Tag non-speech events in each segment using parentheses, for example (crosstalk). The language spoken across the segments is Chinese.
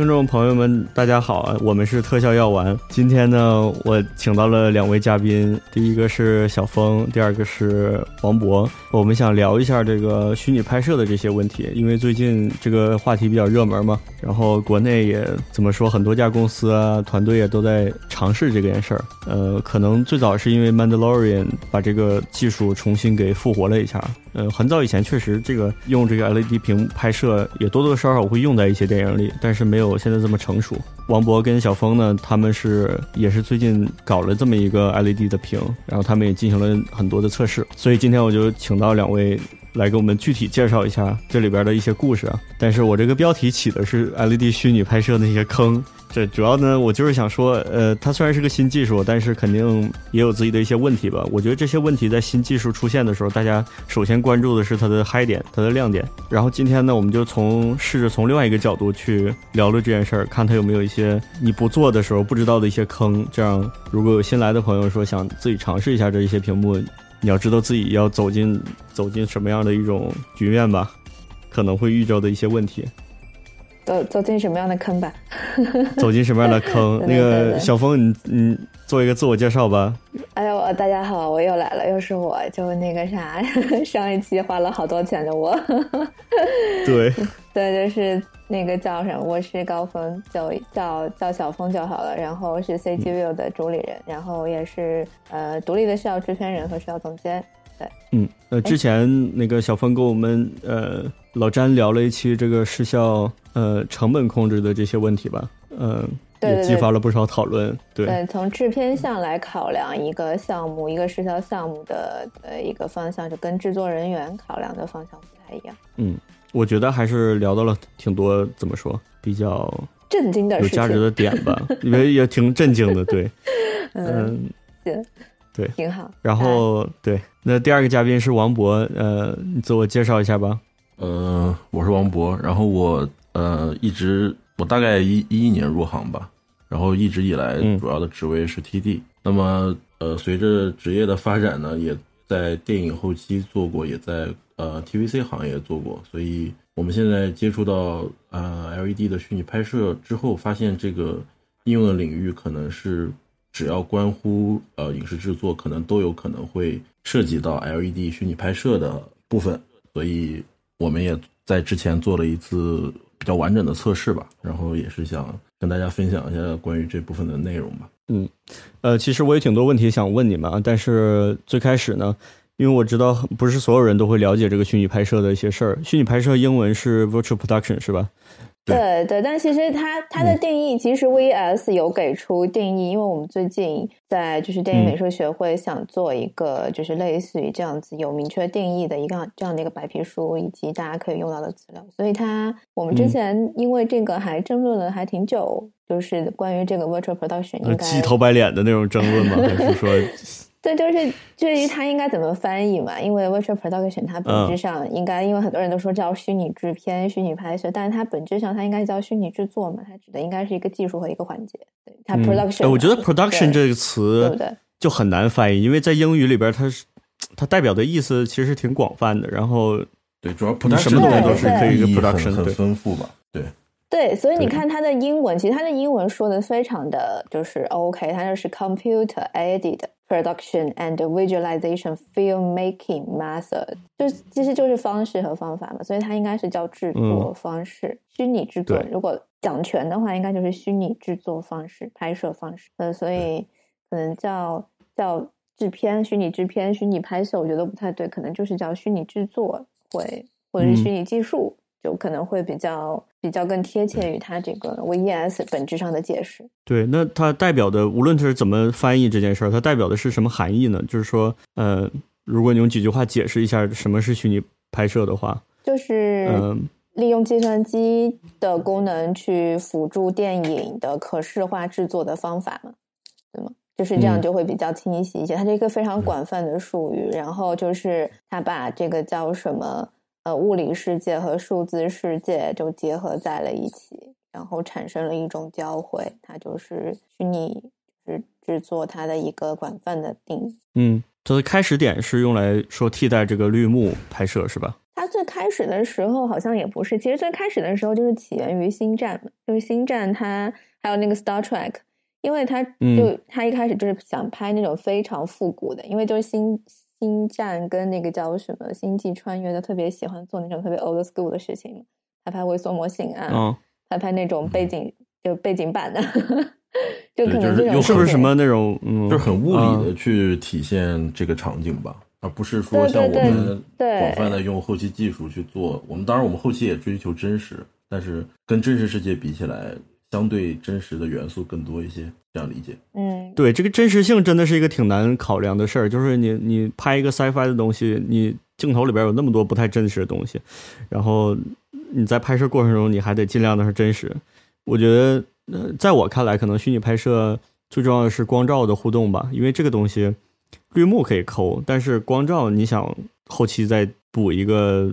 听众朋友们，大家好啊！我们是特效药丸。今天呢，我请到了两位嘉宾，第一个是小峰，第二个是王博。我们想聊一下这个虚拟拍摄的这些问题，因为最近这个话题比较热门嘛。然后国内也怎么说，很多家公司啊、团队也都在尝试这件事儿。呃，可能最早是因为《Mandalorian》把这个技术重新给复活了一下。呃，很早以前确实这个用这个 LED 屏拍摄也多多少少会用在一些电影里，但是没有我现在这么成熟。王博跟小峰呢，他们是也是最近搞了这么一个 LED 的屏，然后他们也进行了很多的测试。所以今天我就请到两位来给我们具体介绍一下这里边的一些故事啊。但是我这个标题起的是 LED 虚拟拍摄那些坑。这主要呢，我就是想说，呃，它虽然是个新技术，但是肯定也有自己的一些问题吧。我觉得这些问题在新技术出现的时候，大家首先关注的是它的嗨点、它的亮点。然后今天呢，我们就从试着从另外一个角度去聊聊这件事儿，看它有没有一些你不做的时候不知道的一些坑。这样，如果有新来的朋友说想自己尝试一下这一些屏幕，你要知道自己要走进走进什么样的一种局面吧，可能会遇到的一些问题。走走进什么样的坑吧？(laughs) 走进什么样的坑？那个小峰，你你做一个自我介绍吧。哎呦，大家好，我又来了，又是我，就那个啥，(laughs) 上一期花了好多钱的我。(laughs) 对对，就是那个叫什么？我是高峰，叫叫叫小峰就好了。然后是 CGView 的主理人，然后也是呃独立的视效制片人和视效总监。对，嗯，呃，之前那个小峰跟我们呃老詹聊了一期这个失效。呃，成本控制的这些问题吧，嗯，也激发了不少讨论。对，从制片项来考量一个项目、一个时效项目的呃一个方向，就跟制作人员考量的方向不太一样。嗯，我觉得还是聊到了挺多，怎么说，比较震惊的、有价值的点吧，因为也挺震惊的。对，(laughs) 嗯，行，对，挺好。然后，对，那第二个嘉宾是王博，呃，你自我介绍一下吧。呃，我是王博，然后我。呃，一直我大概一一一年入行吧，然后一直以来主要的职位是 TD。那么，呃，随着职业的发展呢，也在电影后期做过，也在呃 TVC 行业做过。所以，我们现在接触到呃 LED 的虚拟拍摄之后，发现这个应用的领域可能是只要关乎呃影视制作，可能都有可能会涉及到 LED 虚拟拍摄的部分。所以，我们也在之前做了一次。比较完整的测试吧，然后也是想跟大家分享一下关于这部分的内容吧。嗯，呃，其实我有挺多问题想问你们啊，但是最开始呢，因为我知道不是所有人都会了解这个虚拟拍摄的一些事儿。虚拟拍摄英文是 virtual production 是吧？对对，但其实它它的定义，其实 VS 有给出定义，因为我们最近在就是电影美术学会想做一个就是类似于这样子有明确定义的一个这样的一个白皮书，以及大家可以用到的资料，所以它我们之前因为这个还争论了还挺久，就是关于这个 virtual production 应该鸡头白脸的那种争论吗？还是说？对，就是至于它应该怎么翻译嘛？因为 virtual production 它本质上应该，因为很多人都说叫虚拟制片、虚拟拍摄，但是它本质上它应该叫虚拟制作嘛？它指的应该是一个技术和一个环节。对，它 production。我觉得 production 这个词对不对？就很难翻译，因为在英语里边，它是它代表的意思其实挺广泛的。然后对，主要什么东西都是可以 production 很丰富嘛？对。对，所以你看它的英文，其实它的英文说的非常的就是 OK，它就是 computer aided production and visualization filmmaking method，就其实就是方式和方法嘛，所以它应该是叫制作方式，虚拟制作。如果讲全的话，应该就是虚拟制作方式、拍摄方式。呃，所以可能叫叫制片、虚拟制片、虚拟拍摄，我觉得不太对，可能就是叫虚拟制作，会或者是虚拟技术。就可能会比较比较更贴切于它这个 VES 本质上的解释。对，那它代表的，无论它是怎么翻译这件事儿，它代表的是什么含义呢？就是说，呃，如果你用几句话解释一下什么是虚拟拍摄的话，就是嗯，利用计算机的功能去辅助电影的可视化制作的方法嘛，对吗？就是这样就会比较清晰一些。它是一个非常广泛的术语，然后就是它把这个叫什么？呃，物理世界和数字世界就结合在了一起，然后产生了一种交汇，它就是虚拟是制作它的一个广泛的定义。嗯，它的开始点是用来说替代这个绿幕拍摄，是吧？它最开始的时候好像也不是，其实最开始的时候就是起源于星战嘛，就是星战它还有那个 Star Trek，因为它就它一开始就是想拍那种非常复古的，因为就是星星战跟那个叫什么星际穿越都特别喜欢做那种特别 old school 的事情，拍拍微缩模型啊，拍拍那种背景就背景板的。(laughs) 就可能就是是不是什么那种，嗯，就是很物理的去体现这个场景吧，而不是说像我们广泛的用后期技术去做。我们当然，我们后期也追求真实，但是跟真实世界比起来，相对真实的元素更多一些。这样理解？嗯，对，这个真实性真的是一个挺难考量的事儿。就是你你拍一个 sci-fi 的东西，你镜头里边有那么多不太真实的东西，然后你在拍摄过程中你还得尽量的是真实。我觉得。呃，在我看来，可能虚拟拍摄最重要的是光照的互动吧，因为这个东西绿幕可以抠，但是光照你想后期再补一个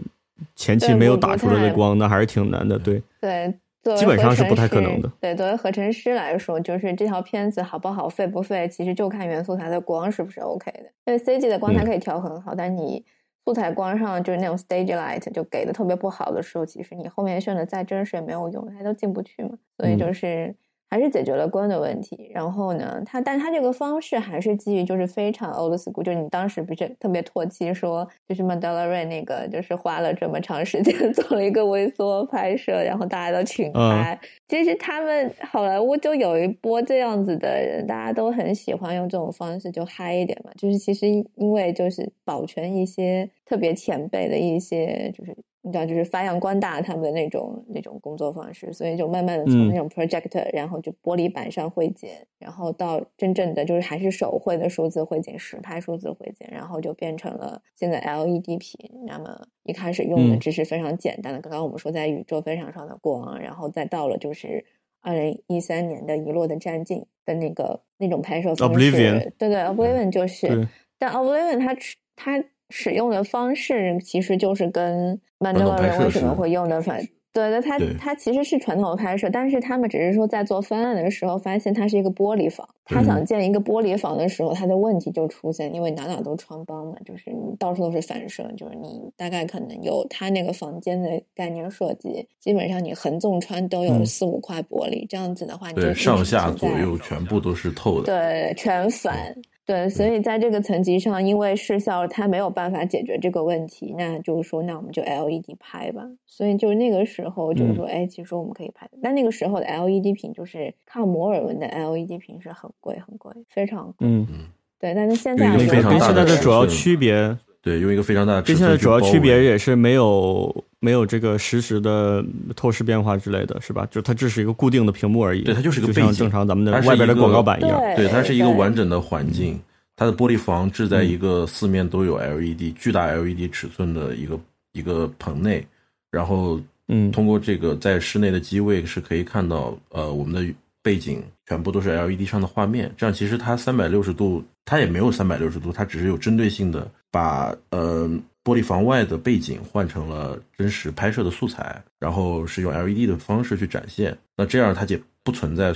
前期没有打出来的光，那还是挺难的。对对，基本上是不太可能的。对，作为合成师来说，就是这条片子好不好、废不废，其实就看原素材的光是不是 OK 的。因为 CG 的光它可以调很好，但你素材光上就是那种 stage light 就给的特别不好的时候，其实你后面炫的再真实也没有用，它都进不去嘛。所以就是还是解决了光的问题。然后呢，他但他这个方式还是基于就是非常 old school，就是你当时不是特别唾弃说，就是 Mandela Ray 那个，就是花了这么长时间 (laughs) 做了一个微缩拍摄，然后大家都群拍。其实他们好莱坞就有一波这样子的人，大家都很喜欢用这种方式就嗨一点嘛。就是其实因为就是保全一些特别前辈的一些就是。你知道，就是发扬光大他们的那种那种工作方式，所以就慢慢的从那种 project，然后就玻璃板上绘剪，然后到真正的就是还是手绘的数字绘剪、实拍数字绘剪，然后就变成了现在 LED 屏。那么一开始用的只是非常简单的，刚刚我们说在宇宙飞船上的光，然后再到了就是二零一三年的遗落的战境的那个那种拍摄方式。对对，Oblivion 就是，但 Oblivion 它它。使用的方式其实就是跟曼德拉人为什么会用的反对的，它它其实是传统的拍摄，但是他们只是说在做方案的时候发现它是一个玻璃房，他想建一个玻璃房的时候，他的问题就出现，因为哪哪都穿帮嘛，就是你到处都是反射，就是你大概可能有他那个房间的概念设计，基本上你横纵穿都有四五块玻璃，这样子的话，你就上下左右全部都是透的，对，全反。对，所以在这个层级上，因为视效它没有办法解决这个问题，那就是说，那我们就 LED 拍吧。所以就是那个时候，就是说，哎，其实我们可以拍。但那个时候的 LED 屏，就是靠摩尔纹的 LED 屏是很贵很贵，非常贵。嗯嗯。对，但是现在跟现在的主要区别，对，用一个非常大的跟现在主要区别也是没有没有这个实时的透视变化之类的是吧？就它只是一个固定的屏幕而已。对，它就是一个背景，正常咱们的外边的广告板一样。对，它是一个完整的环境。它的玻璃房置在一个四面都有 LED 巨大 LED 尺寸的一个一个棚内，然后嗯，通过这个在室内的机位是可以看到呃我们的背景全部都是 LED 上的画面。这样其实它三百六十度，它也没有三百六十度，它只是有针对性的把呃玻璃房外的背景换成了真实拍摄的素材，然后是用 LED 的方式去展现。那这样它就不存在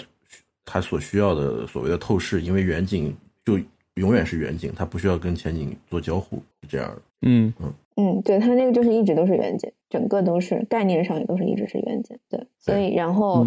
它所需要的所谓的透视，因为远景就。永远是远景，它不需要跟前景做交互，是这样的。嗯嗯嗯，对，它那个就是一直都是远景，整个都是概念上也都是一直是远景。对，所以然后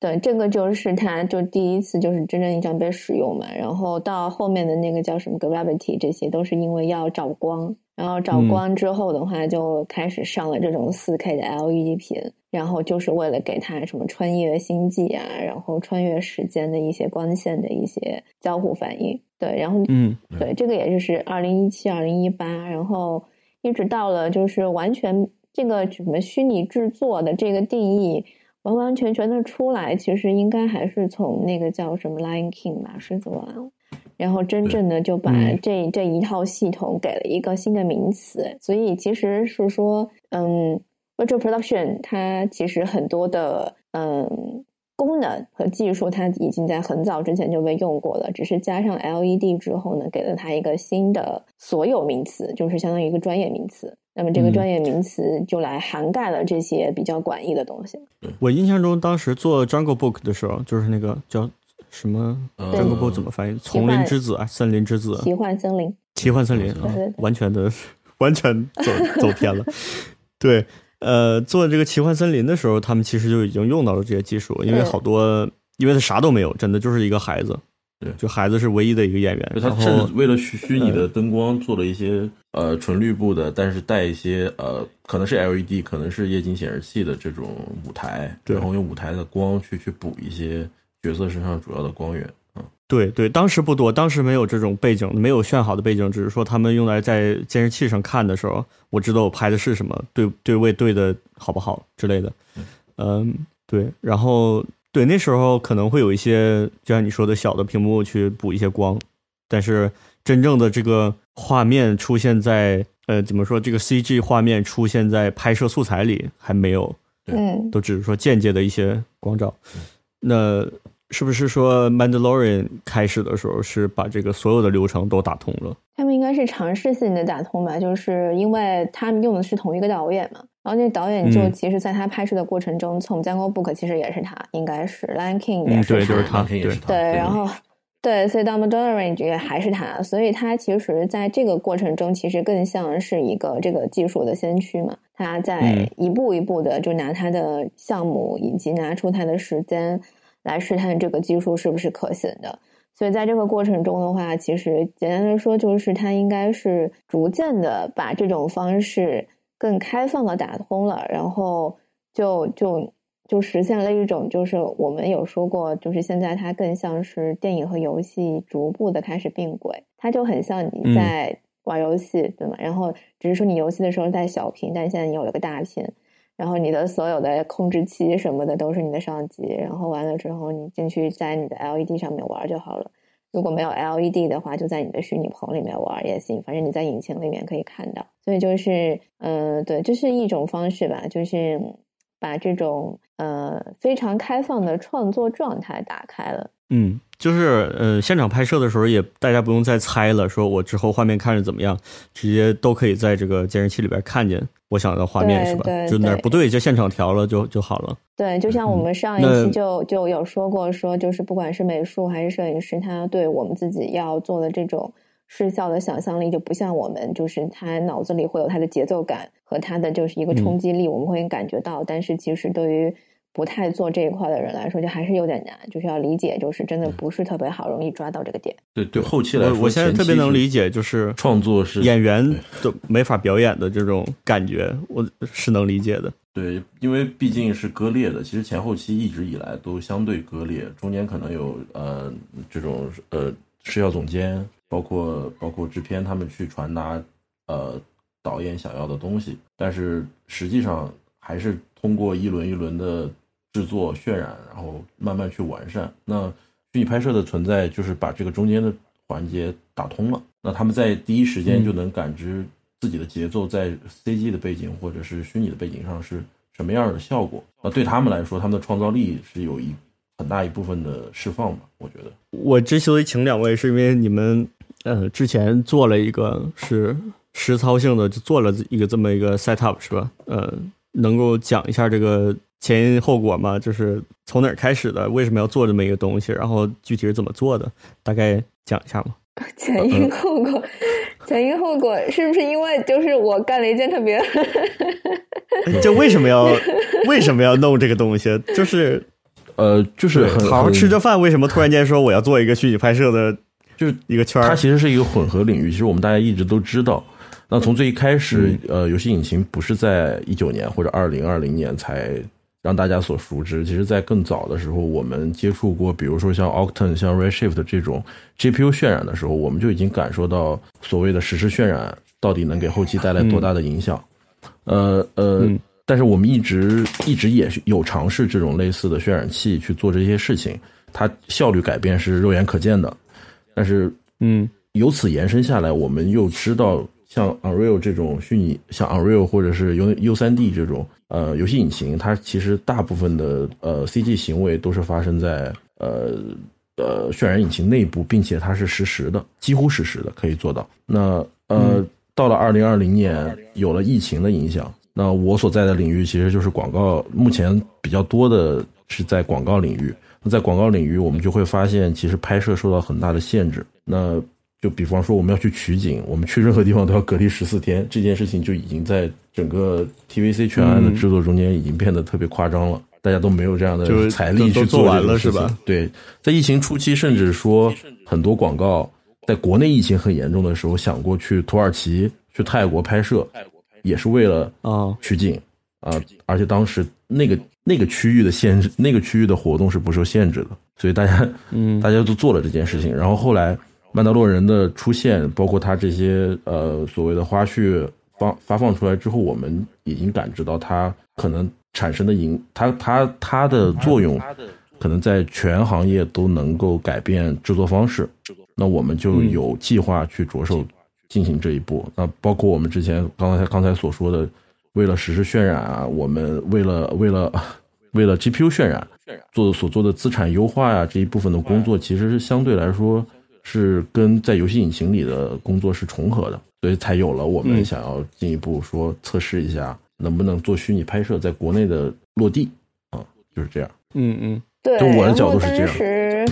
对这个就是它就第一次就是真正意义上被使用嘛。然后到后面的那个叫什么 Gravity，这些都是因为要找光，然后找光之后的话就开始上了这种四 K 的 LED 屏，然后就是为了给它什么穿越星际啊，然后穿越时间的一些光线的一些交互反应。对，然后嗯，对，这个也就是二零一七、二零一八，然后一直到了就是完全这个什么虚拟制作的这个定义完完全全的出来，其实应该还是从那个叫什么《Lion King》吧，狮子王，然后真正的就把这这一套系统给了一个新的名词，所以其实是说，嗯，Virtual Production 它其实很多的嗯。功能和技术，它已经在很早之前就被用过了，只是加上 LED 之后呢，给了它一个新的所有名词，就是相当于一个专业名词。那么这个专业名词就来涵盖了这些比较广义的东西。我印象中，当时做 Jungle Book 的时候，就是那个叫什么 Jungle Book 怎么翻译？丛林之子啊，森林之子，奇幻森林。奇幻森林啊，完全的完全走走偏了。对，呃，做这个奇幻森林的时候，他们其实就已经用到了这些技术，因为好多，因为他啥都没有，真的就是一个孩子。对，就孩子是唯一的一个演员，他甚至为了虚虚拟的灯光做了一些呃纯绿布的，但是带一些呃可能是 LED，可能是液晶显示器的这种舞台，然后用舞台的光去去补一些角色身上主要的光源。嗯，对对，当时不多，当时没有这种背景，没有炫好的背景，只是说他们用来在监视器上看的时候，我知道我拍的是什么，对对位对的好不好之类的。嗯，对，然后。对，那时候可能会有一些，就像你说的小的屏幕去补一些光，但是真正的这个画面出现在，呃，怎么说，这个 CG 画面出现在拍摄素材里还没有，嗯，都只是说间接的一些光照。那是不是说《Mandalorian》开始的时候是把这个所有的流程都打通了？他们应该是尝试性的打通吧，就是因为他们用的是同一个导演嘛。然后那导演就其实，在他拍摄的过程中，从《Jungle Book》其实也是他，应该是《Lion King》也是他，对，就是他，对，然后对，所以《d o m b l e Range》也还是他，所以他其实在这个过程中，其实更像是一个这个技术的先驱嘛。他在一步一步的就拿他的项目以及拿出他的时间来试探这个技术是不是可行的。所以在这个过程中的话，其实简单的说，就是他应该是逐渐的把这种方式。更开放的打通了，然后就就就实现了一种，就是我们有说过，就是现在它更像是电影和游戏逐步的开始并轨，它就很像你在玩游戏，对吗？然后只是说你游戏的时候在小屏，但现在你有了个大屏，然后你的所有的控制器什么的都是你的上级，然后完了之后你进去在你的 LED 上面玩就好了。如果没有 LED 的话，就在你的虚拟棚里面玩也行，反正你在引擎里面可以看到。所以就是，嗯，对，这是一种方式吧，就是把这种呃非常开放的创作状态打开了。嗯，就是呃，现场拍摄的时候也大家不用再猜了，说我之后画面看着怎么样，直接都可以在这个监视器里边看见我想要的画面，是吧？就哪不对就现场调了就就好了。对，就像我们上一期就就有说过，说就是不管是美术还是摄影师，他对我们自己要做的这种视效的想象力，就不像我们，就是他脑子里会有他的节奏感和他的就是一个冲击力，我们会感觉到。但是其实对于不太做这一块的人来说，就还是有点难，就是要理解，就是真的不是特别好，容易抓到这个点。对对，后期来说，我现在特别能理解，就是创作是演员都没法表演的这种感觉，我是能理解的。对，因为毕竟是割裂的，其实前后期一直以来都相对割裂，中间可能有呃这种呃视效总监，包括包括制片他们去传达呃导演想要的东西，但是实际上还是通过一轮一轮的。制作渲染，然后慢慢去完善。那虚拟拍摄的存在，就是把这个中间的环节打通了。那他们在第一时间就能感知自己的节奏在 CG 的背景或者是虚拟的背景上是什么样的效果。那对他们来说，他们的创造力是有一很大一部分的释放吧？我觉得。我之所以请两位，是因为你们呃之前做了一个是实操性的，就做了一个这么一个 set up 是吧？呃，能够讲一下这个。前因后果吗，就是从哪儿开始的？为什么要做这么一个东西？然后具体是怎么做的？大概讲一下吗。前因后果，(laughs) 前因后果是不是因为就是我干了一件特别？就为什么要为什么要弄这个东西？就是呃，就是好好吃着饭，为什么突然间说我要做一个虚拟拍摄的？就是一个圈儿。它其实是一个混合领域。其实我们大家一直都知道。那从最一开始，呃，游戏引擎不是在一九年或者二零二零年才。让大家所熟知，其实，在更早的时候，我们接触过，比如说像 Octane、像 Redshift 这种 GPU 渲染的时候，我们就已经感受到所谓的实时渲染到底能给后期带来多大的影响。呃呃，但是我们一直一直也是有尝试这种类似的渲染器去做这些事情，它效率改变是肉眼可见的。但是，嗯，由此延伸下来，我们又知道，像 Unreal 这种虚拟，像 Unreal 或者是 U U 三 D 这种。呃，游戏引擎它其实大部分的呃 CG 行为都是发生在呃呃渲染引擎内部，并且它是实时的，几乎实时的可以做到。那呃，到了二零二零年，有了疫情的影响，那我所在的领域其实就是广告，目前比较多的是在广告领域。那在广告领域，我们就会发现，其实拍摄受到很大的限制。那就比方说我们要去取景，我们去任何地方都要隔离十四天，这件事情就已经在整个 TVC 全案的制作中间已经变得特别夸张了，大家都没有这样的财力去做完了，是吧？对，在疫情初期，甚至说很多广告在国内疫情很严重的时候，想过去土耳其、去泰国拍摄，也是为了啊取景啊，而且当时那个那个区域的限制，那个区域的活动是不受限制的，所以大家嗯，(laughs) 大家都做了这件事情，然后后来。曼达洛人的出现，包括他这些呃所谓的花絮发发放出来之后，我们已经感知到它可能产生的影，它它它的作用，可能在全行业都能够改变制作方式。那我们就有计划去着手进行这一步。那包括我们之前刚才刚才所说的，为了实时渲染啊，我们为了为了 (laughs) 为了 GPU 渲染做所做的资产优化呀这一部分的工作，其实是相对来说。是跟在游戏引擎里的工作是重合的，所以才有了我们想要进一步说测试一下能不能做虚拟拍摄在国内的落地啊，就是这样。嗯嗯，对。从我的角度是这样。当时，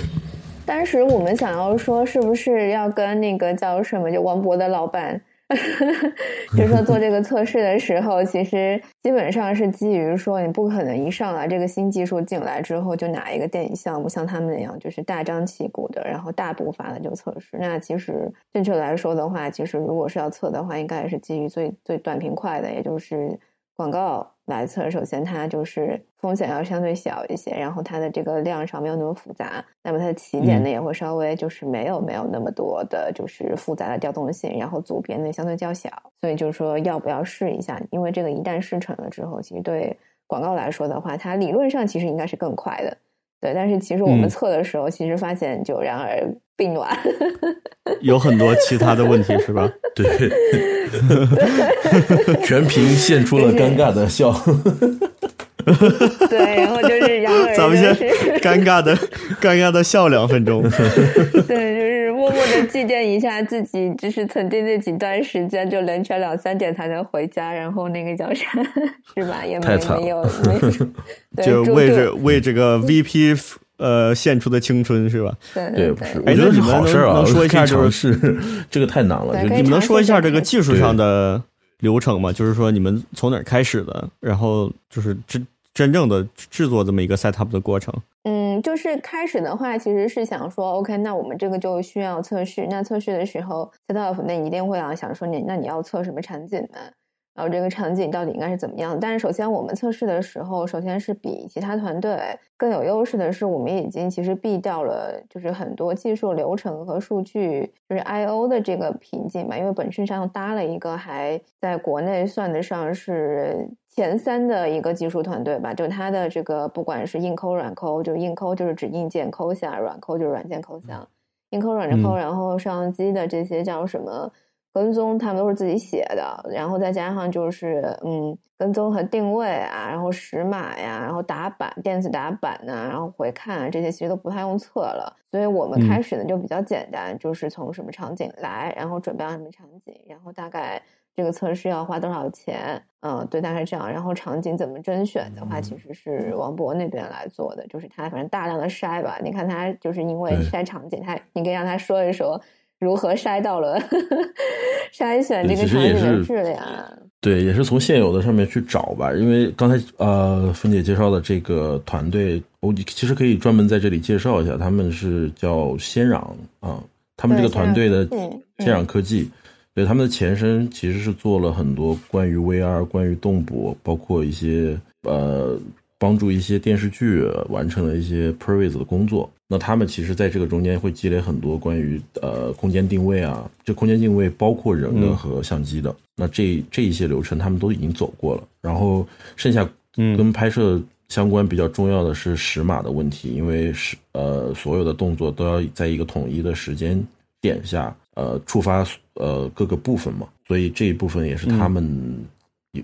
当时我们想要说，是不是要跟那个叫什么，就王博的老板。(laughs) 就是说做 (laughs) 这个测试的时候，其实基本上是基于说，你不可能一上来这个新技术进来之后就拿一个电影项目像他们那样，就是大张旗鼓的，然后大步伐的就测试。那其实正确来说的话，其实如果是要测的话，应该也是基于最最短平快的，也就是广告。来测，首先它就是风险要相对小一些，然后它的这个量上没有那么复杂，那么它的起点呢也会稍微就是没有没有那么多的就是复杂的调动性，然后组别呢相对较小，所以就是说要不要试一下？因为这个一旦试成了之后，其实对广告来说的话，它理论上其实应该是更快的。对，但是其实我们测的时候，其实发现就然而并卵，(laughs) 有很多其他的问题是吧？对，(laughs) 全屏现出了尴尬的笑。(laughs) 对，然后就是然后咱们先尴尬的尴尬的笑两分钟。对，就是默默的祭奠一下自己，就是曾经那几段时间就凌晨两三点才能回家，然后那个叫啥 (laughs) 是吧？也没没有没有。(laughs) 就为这为这个 VP 呃献出的青春是吧？对对不是，我觉得是好事啊。能说一下就是 (laughs) 这个太难了，你们能说一下这个技术上的流程吗？就是说你们从哪儿开始的，然后就是真真正的制作这么一个 set up 的过程。嗯，就是开始的话，其实是想说，OK，那我们这个就需要测试。那测试的时候，set up 那一定会要想说，你那你要测什么场景呢？然后这个场景到底应该是怎么样？但是首先我们测试的时候，首先是比其他团队更有优势的是，我们已经其实避掉了就是很多技术流程和数据就是 I O 的这个瓶颈嘛。因为本身上搭了一个还在国内算得上是前三的一个技术团队吧，就它的这个不管是硬抠软抠，就硬抠就是指硬件抠下，软抠就是软件抠下，硬抠软抠，然后摄像机的这些叫什么？跟踪他们都是自己写的，然后再加上就是嗯，跟踪和定位啊，然后识码呀，然后打板、电子打板呐，然后回看这些其实都不太用测了。所以我们开始呢就比较简单，就是从什么场景来，然后准备什么场景，然后大概这个测试要花多少钱，嗯，对，大概这样。然后场景怎么甄选的话，其实是王博那边来做的，就是他反正大量的筛吧。你看他就是因为筛场景，他你可以让他说一说。如何筛到了 (laughs) 筛选这个场景的质量？对，也是从现有的上面去找吧。因为刚才呃，芬姐介绍的这个团队，我其实可以专门在这里介绍一下，他们是叫先壤啊，他们这个团队的先壤科技，对他们的前身其实是做了很多关于 VR、关于动捕，包括一些呃。帮助一些电视剧完成了一些 previs 的工作，那他们其实在这个中间会积累很多关于呃空间定位啊，这空间定位包括人的和相机的，那这这一些流程他们都已经走过了，然后剩下跟拍摄相关比较重要的是时码的问题，因为是呃所有的动作都要在一个统一的时间点下呃触发呃各个部分嘛，所以这一部分也是他们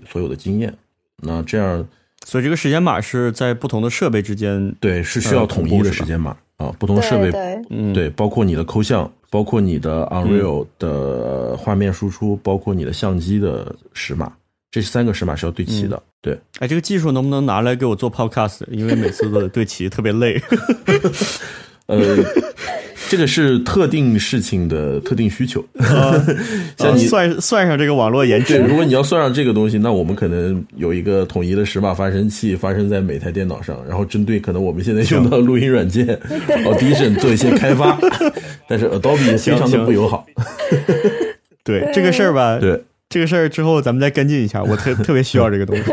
所有的经验，那这样。所以这个时间码是在不同的设备之间，对，是需要统一的时间码啊。不同的设备，对，对，包括你的抠像，包括你的 Unreal 的画面输出，包括你的相机的时码，这三个时码是要对齐的。对，哎，这个技术能不能拿来给我做 Podcast？因为每次都得对齐，特别累。(laughs) 呃，这个是特定事情的特定需求。(laughs) 像你算算上这个网络延对，迟，如果你要算上这个东西，那我们可能有一个统一的十码发生器发生在每台电脑上，然后针对可能我们现在用到的录音软件 (laughs) Audition 做一些开发，(laughs) 但是 Adobe 非常的不友好。对这个事儿吧，对，这个事儿之后咱们再跟进一下，我特特别需要这个东西。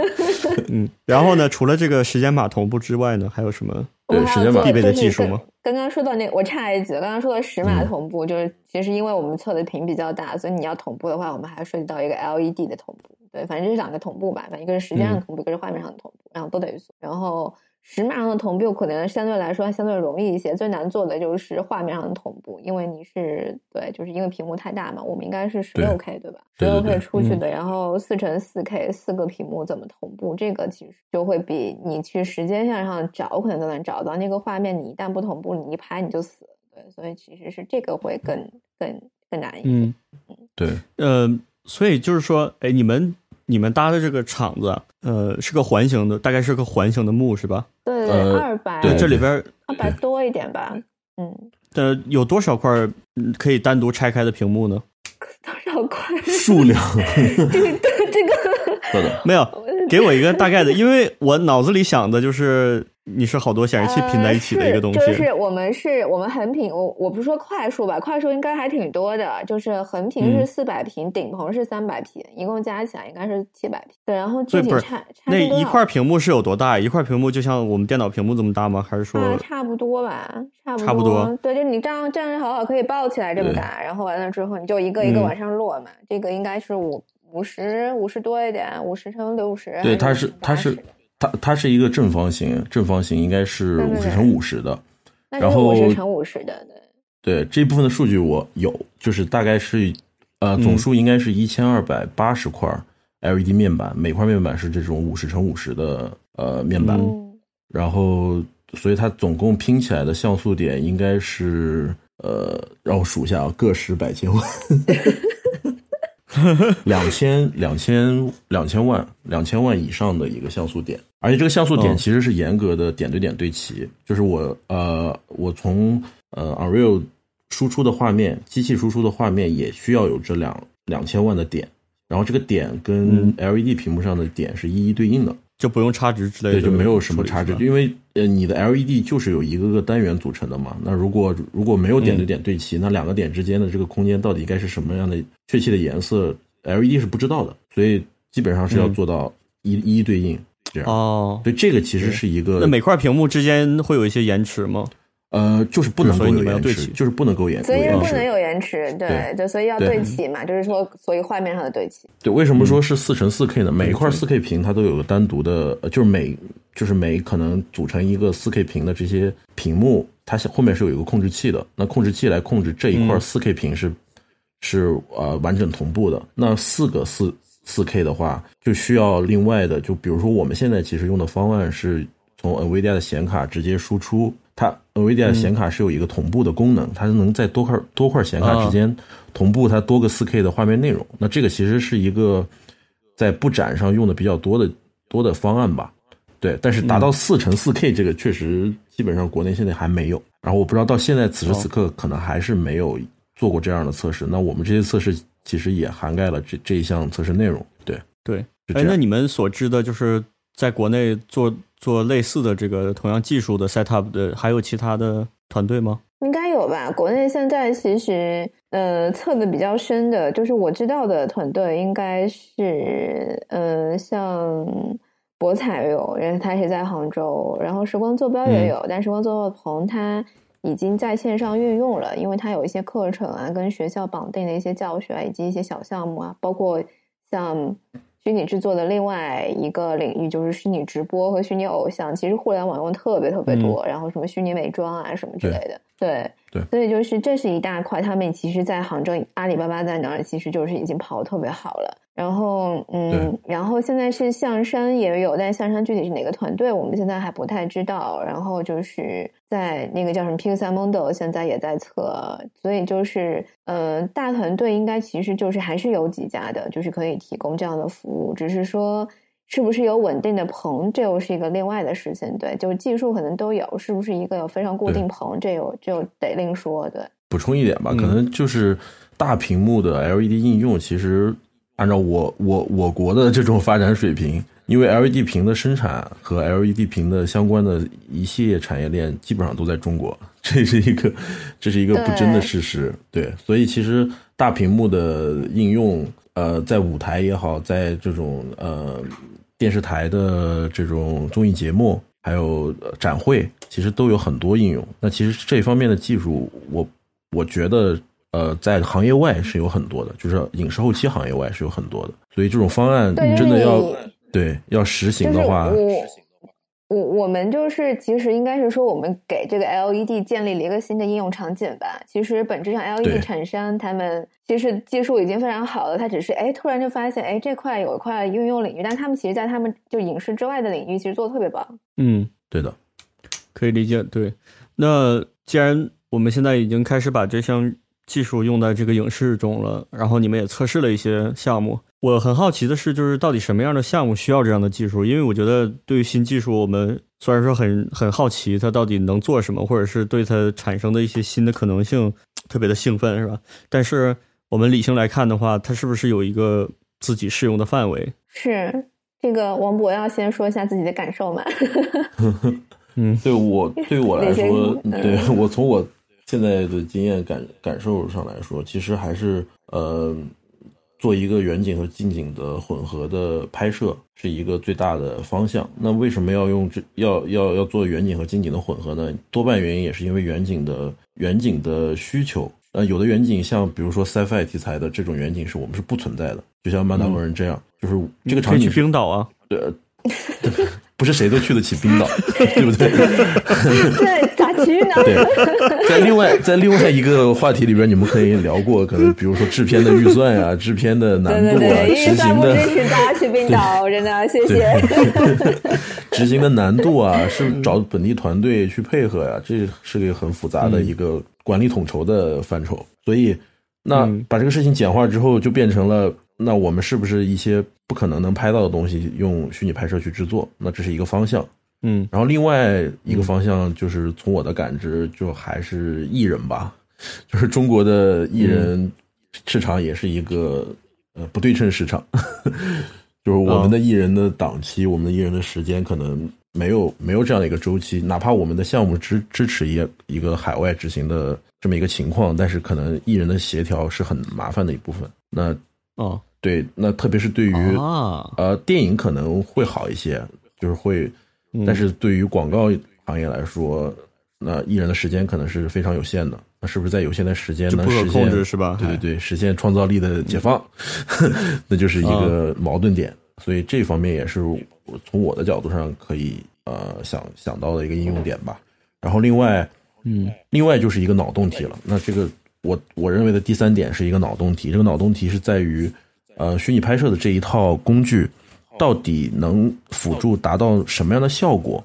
嗯，然后呢，除了这个时间码同步之外呢，还有什么？对时间码必备的技术吗刚刚说到那个，我插一句，刚刚说的时嗯码同步，就是其实因为我们测的屏比较大，所以你要同步的话，我们还涉及到一个 LED 的同步。对，反正就是两个同步吧，反正一个是时间上同步，一个是画面上的同步，然后都等于速。然后时码上的同步可能相对来说相对容易一些，最难做的就是画面上的同步，因为你是对，就是因为屏幕太大嘛，我们应该是十六 K 对吧？十六 K 出去的，然后四乘四 K 四个屏幕怎么同步，这个其实就会比你去时间线上找可能都能找到那个画面，你一旦不同步，你一拍你就死。对，所以其实是这个会更更更难一些。嗯，对，呃，所以就是说，哎，你们你们搭的这个场子，呃，是个环形的，大概是个环形的墓是吧？对对二百对这里边儿二百多一点吧，嗯，呃有多少块可以单独拆开的屏幕呢？多少块？数量 (laughs) 这个这个没有，给我一个大概的，因为我脑子里想的就是你是好多显示器拼在一起的一个东西。呃是就是我们是我们横屏，我我不是说快速吧，快速应该还挺多的，就是横屏是嗯四百屏，顶棚是三百屏，一共加起来应该是七百屏。对，然后具体对不是差差那一块屏幕是有多大？一块屏幕就像我们电脑屏幕这么大吗？还是说啊，差不多吧，差不差不多对，就你这样站着好好可以抱起来这么对大，然后完了之后你就一个一个嗯往上落嘛。这个应该是五五十五十多一点，五十乘六十。对，它是它是它它是一个正方形，正方形应该是五十乘五十的。然后是五十乘五十的，对。对这一部分的数据我有，就是大概是呃嗯总数应该是一千二百八十块 LED 面板，每块面板是这种五十乘五十的呃面板，嗯然后所以它总共拼起来的像素点应该是呃让我数一下啊，个十百千万。(laughs) 两千两千两千万两千万以上的一个像素点，而且这个像素点哦其实是严格的点对点对齐，就是我呃我从呃 Unreal 输出的画面，机器输出的画面也需要有这两两千万的点，然后这个点跟嗯。LED 屏幕上的点是一一对应的，就不用差值之类的？对，就没有什么差值，因为呃你的 LED 就是有一个个单元组成的嘛。那如果如果没有嗯点对点对齐，那两个点之间的这个空间到底该是什么样的确切的颜色，LED 是不知道的，所以基本上是要嗯做到一、一一对应这样。哦。对，这个其实是一个那每块屏幕之间会有一些延迟吗？呃，就是不能够你有延迟，们要对齐就是不能够延所以。不能有延迟，对对对，所以要对对齐嘛，就是说，所以画面上的对齐。对，为什么说是四乘四 K 呢？每一块对四 K 屏它都有个单独的，呃，就是每就是每可能组成一个四 K 屏的这些屏幕，它是后面是有一个控制器的。那控制器来控制这一块嗯四 K 屏是、是呃完整同步的。那四个四四 K 的话，就需要另外的，就比如说我们现在其实用的方案是从 NVIDIA 的显卡直接输出，它 NVIDIA 的显卡是有一个同步的功能，它是能在多块多块显卡之间同步它多个 4K 的画面内容。那这个其实是一个在布展上用的比较多的多的方案吧。对，但是达到四乘四 K 这个确实基本上国内现在还没有。然后我不知道到现在此时此刻可能还是没有做过这样的测试。那我们这些测试其实也涵盖了这这一项测试内容。对，对，哎，那你们所知的，就是在国内做做类似的这个同样技术的 setup 的，还有其他的团队吗？应该有吧？国内现在其实呃测的比较深的，就是我知道的团队应该是呃像博彩有，因为它是在杭州，然后时光坐标也有，但时光坐标棚它已经在线上运用了，因为它有一些课程啊，跟学校绑定的一些教学啊，以及一些小项目啊，包括像虚拟制作的另外一个领域就是虚拟直播和虚拟偶像，其实互联网用特别特别多，然后什么虚拟美妆啊什么之类的，对对所以就是这是一大块，他们其实，在杭州阿里巴巴在那儿，其实就是已经跑得特别好了。然后，嗯，然后现在是象山也有，但象山具体是哪个团队，我们现在还不太知道。然后就是在那个叫什么 Pixamondo，现在也在测，所以就是，呃，大团队应该其实就是还是有几家的，就是可以提供这样的服务，只是说是不是有稳定的棚，这又是一个另外的事情。对，就是技术可能都有，是不是一个有非常固定棚，这有就得另说。对，补充一点吧，可能就是大屏幕的 LED 应用，其实按照我我我国的这种发展水平，因为 LED 屏的生产和 LED 屏的相关的一系列产业链基本上都在中国，(laughs) 这是一个这是一个不争的事实。对，所以其实大屏幕的应用，呃，在舞台也好，在这种呃。电视台的这种综艺节目，还有展会，其实都有很多应用。那其实这方面的技术，我我觉得，呃，在行业外是有很多的，就是影视后期行业外是有很多的。所以这种方案真的要对要实行的话。我我们就是其实应该是说，我们给这个 LED 建立了一个新的应用场景吧。其实本质上，LED 厂商他们其实技术已经非常好了，他只是哎突然就发现哎这块有一块应用领域，但他们其实在他们就影视之外的领域其实做的特别棒。嗯，对的，可以理解。对，那既然我们现在已经开始把这项技术用在这个影视中了，然后你们也测试了一些项目。我很好奇的是，就是到底什么样的项目需要这样的技术？因为我觉得对于新技术，我们虽然说很很好奇它到底能做什么，或者是对它产生的一些新的可能性特别的兴奋，是吧？但是我们理性来看的话，它是不是有一个自己适用的范围？是这个王博要先说一下自己的感受嘛？(laughs) (laughs) 嗯，对我对我来说，对我从我现在的经验感感受上来说，其实还是呃。做一个远景和近景的混合的拍摄是一个最大的方向。那为什么要用这要要要做远景和近景的混合呢？多半原因也是因为远景的远景的需求。呃，有的远景像比如说 sci-fi 题材的这种远景是我们是不存在的，就像曼达洛人这样，就是这个场景去冰岛啊，对。(laughs) 不是谁都去得起冰岛，(laughs) 对不对？(laughs) 对，(laughs) 对，在另外 (laughs) 在另外一个话题里边，你们可以聊过，可能比如说制片的预算呀、制片的难度啊、执行的。支持大家去 (laughs) 冰岛，真的谢谢。执行的难度啊，是找本地团队去配合呀，这是个很复杂的一个管理统筹的范畴。所以，那把这个事情简化之后，就变成了。那我们是不是一些不可能能拍到的东西用虚拟拍摄去制作？那这是一个方向，嗯。然后另外一个方向就是从我的感知，就还是艺人吧，(laughs) 就是中国的艺人市场也是一个呃不对称市场，(laughs) 就是我们的艺人的档期，我们的艺人的时间可能没有没有这样的一个周期，哪怕我们的项目支支持一一个海外执行的这么一个情况，但是可能艺人的协调是很麻烦的一部分。那哦。对，那特别是对于呃电影可能会好一些，就是会，但是对于广告行业来说，那艺人的时间可能是非常有限的。那是不是在有限的时间能实现？是吧？对对对，实现创造力的解放，(laughs) 那就是一个矛盾点。所以这方面也是从我的角度上可以呃想想到的一个应用点吧。然后另外，嗯，另外就是一个脑洞题了。那这个我我认为的第三点是一个脑洞题。这个脑洞题是在于。呃，虚拟拍摄的这一套工具，到底能辅助达到什么样的效果？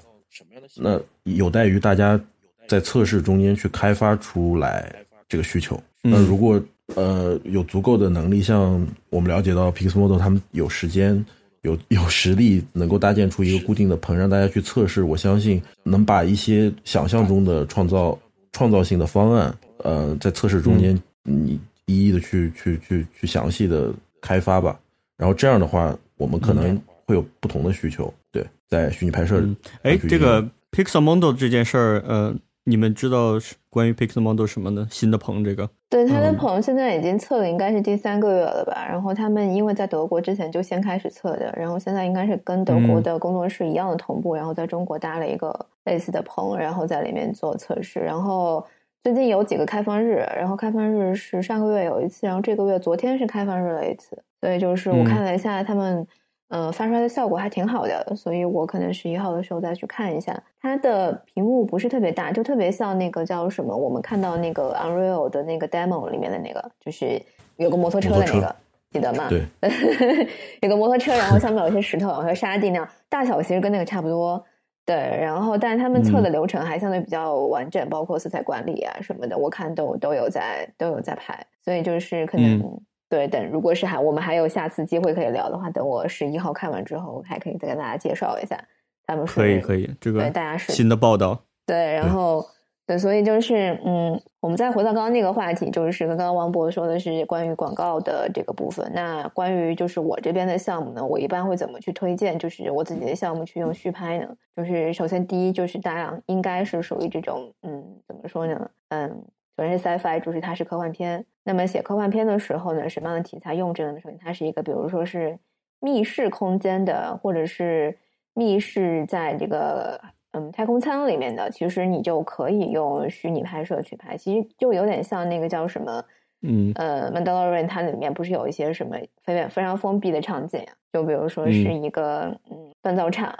那有待于大家在测试中间去开发出来这个需求。那如果呃有足够的能力，像我们了解到 Pixmodo 他们有时间、有 (laughs) 有实力，能够搭建出一个固定的棚，让大家去测试，我相信能把一些想象中的创造创造性的方案，呃，在测试中间你一一的去去去去详细的。开发吧，然后这样的话，我们可能会有不同的需求。对，在虚拟拍摄。哎，这个 Pixel Model 这件事儿，呃，你们知道关于 Pixel Model 什么呢？新的棚这个？对，他的棚现在已经测了，应该是第三个月了吧。然后他们因为在德国之前就先开始测的，然后现在应该是跟德国的工作室一样的同步，然后在中国搭了一个类似的棚，然后在里面做测试，然后。最近有几个开放日，然后开放日是上个月有一次，然后这个月昨天是开放日了一次，所以就是我看了一下他们，呃，发出来的效果还挺好的，所以我可能十一号的时候再去看一下。它的屏幕不是特别大，就特别像那个叫什么，我们看到那个 Unreal 的那个 demo 里面的那个，就是有个摩托车的那个，记得吗？对，(laughs) 有个摩托车，然后下面有一些石头和沙地那样，大小其实跟那个差不多。对，然后，但是他们测的流程还相对比较完整，包括色彩管理啊什么的，我看都都有在都有在拍，所以就是可能对，等如果是还我们还有下次机会可以聊的话，等我十一号看完之后，我还可以再跟大家介绍一下他们可以可以这个对大家是新的报道。对，然后对，所以就是嗯，我们再回到刚刚那个话题，就是刚刚王博说的是关于广告的这个部分。那关于就是我这边的项目呢，我一般会怎么去推荐？就是我自己的项目去用续拍呢？就是首先第一就是大家应该是属于这种嗯，怎么说呢？嗯，首先是 sci-fi，就是它是科幻片。那么写科幻片的时候呢，什么样的题材用这个呢？首先它是一个，比如说是密室空间的，或者是密室在这个。嗯，太空舱里面的，其实你就可以用虚拟拍摄去拍，其实就有点像那个叫什么，嗯，呃，《Mandalorian》它里面不是有一些什么非常非常封闭的场景啊？就比如说是一个嗯锻造厂，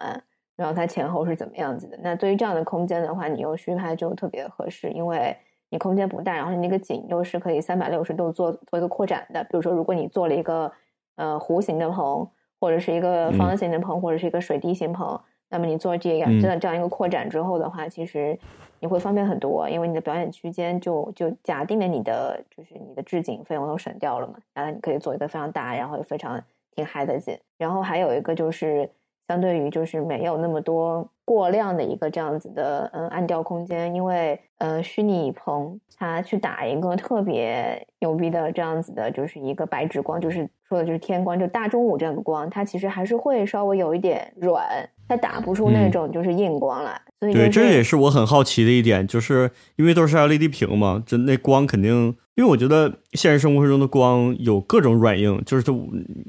然后它前后是怎么样子的？那对于这样的空间的话，你用虚拍就特别合适，因为你空间不大，然后你那个景又是可以三百六十度做做一个扩展的。比如说，如果你做了一个呃弧形的棚，或者是一个方形的棚，或者是一个水滴形棚。那么你做这样真的这样一个扩展之后的话，其实你会方便很多，因为你的表演区间就就假定了你的就是你的置景费用都省掉了嘛，然后你可以做一个非常大，然后也非常挺嗨的景。然后还有一个就是相对于就是没有那么多过量的一个这样子的嗯暗调空间，因为呃虚拟棚它去打一个特别牛逼的这样子的就是一个白纸光，就是说的就是天光，就大中午这样的光，它其实还是会稍微有一点软。它打不出那种就是硬光来，所以对，这也是我很好奇的一点，就是因为都是 LED 屏嘛，就那光肯定，因为我觉得现实生活中的光有各种软硬，就是它，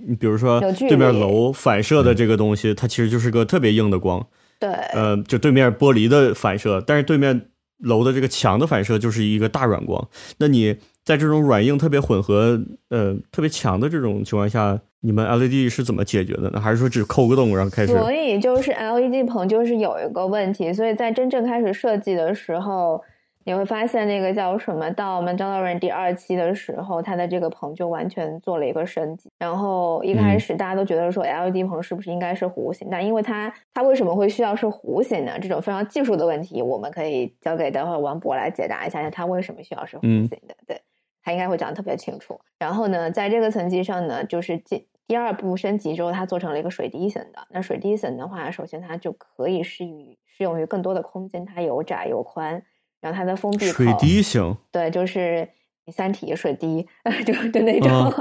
你比如说对面楼反射的这个东西，它其实就是个特别硬的光，对，呃，就对面玻璃的反射，但是对面楼的这个墙的反射就是一个大软光，那你在这种软硬特别混合，呃，特别强的这种情况下。你们 LED 是怎么解决的呢？还是说只抠个洞然后开始？所以就是 LED 棚就是有一个问题，所以在真正开始设计的时候，你会发现那个叫什么？到《Mandalorian》第二期的时候，它的这个棚就完全做了一个升级。然后一开始大家都觉得说 LED 棚是不是应该是弧形？但因为它它为什么会需要是弧形呢？这种非常技术的问题，我们可以交给待会王博来解答一下，它为什么需要是弧形的？对。他应该会讲的特别清楚。然后呢，在这个层级上呢，就是进第二步升级之后，它做成了一个水滴层的。那水滴层的话，首先它就可以适于适用于更多的空间，它有窄有宽，然后它的封闭水滴型，对，就是三体水滴，(laughs) 就就那种，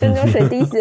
就那种水滴型。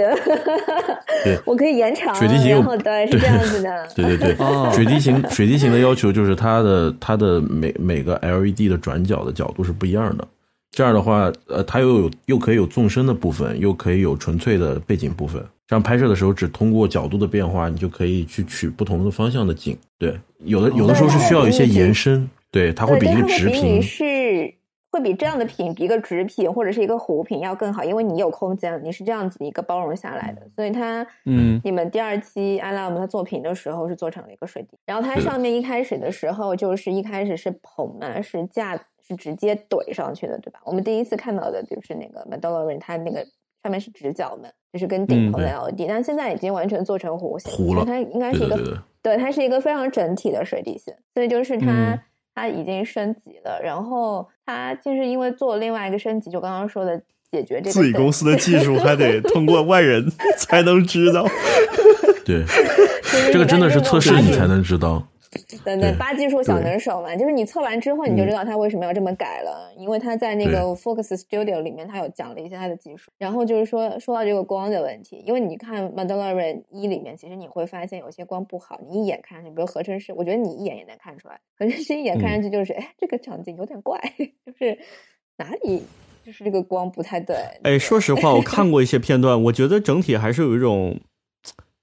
对，(laughs) 我可以延长。(laughs) 水滴型，然后对，是这样子的。对对对，水滴型水滴型的要求就是它的它的每每个 LED 的转角的角度是不一样的。这样的话，呃，它又有又可以有纵深的部分，又可以有纯粹的背景部分。这样拍摄的时候，只通过角度的变化，你就可以去取不同的方向的景。对，有的有的时候是需要一些延伸，对，它会比一个直屏是。会比这样的品，比一个直品或者是一个弧品要更好，因为你有空间，你是这样子一个包容下来的，所以它，嗯，你们第二期阿拉姆他作品的时候是做成了一个水滴，然后它上面一开始的时候就是一开始是棚嘛，是架是直接怼上去的，对吧？我们第一次看到的就是那个 Mandalorian，它那个上面是直角门，就是跟顶棚的 LED，但现在已经完全做成弧形，了，它应该是一个，对，它是一个非常整体的水滴线，所以就是它。它已经升级了，然后它就是因为做另外一个升级，就刚刚说的解决这个自己公司的技术还得通过外人 (laughs) 才能知道。对，(laughs) 这个真的是测试你才能知道。对对，八技术小能手嘛，就是你测完之后你就知道他为什么要这么改了，因为他在那个 Focus Studio 里面他有讲了一些他的技术。然后就是说说到这个光的问题，因为你看 Mandalorian 一里面，其实你会发现有些光不好，你一眼看上去，比如合成师，我觉得你一眼也能看出来，合成师一眼看上去就是，哎，这个场景有点怪，(laughs) 就是哪里就是这个光不太对。哎，说实话，我看过一些片段，我觉得整体还是有一种，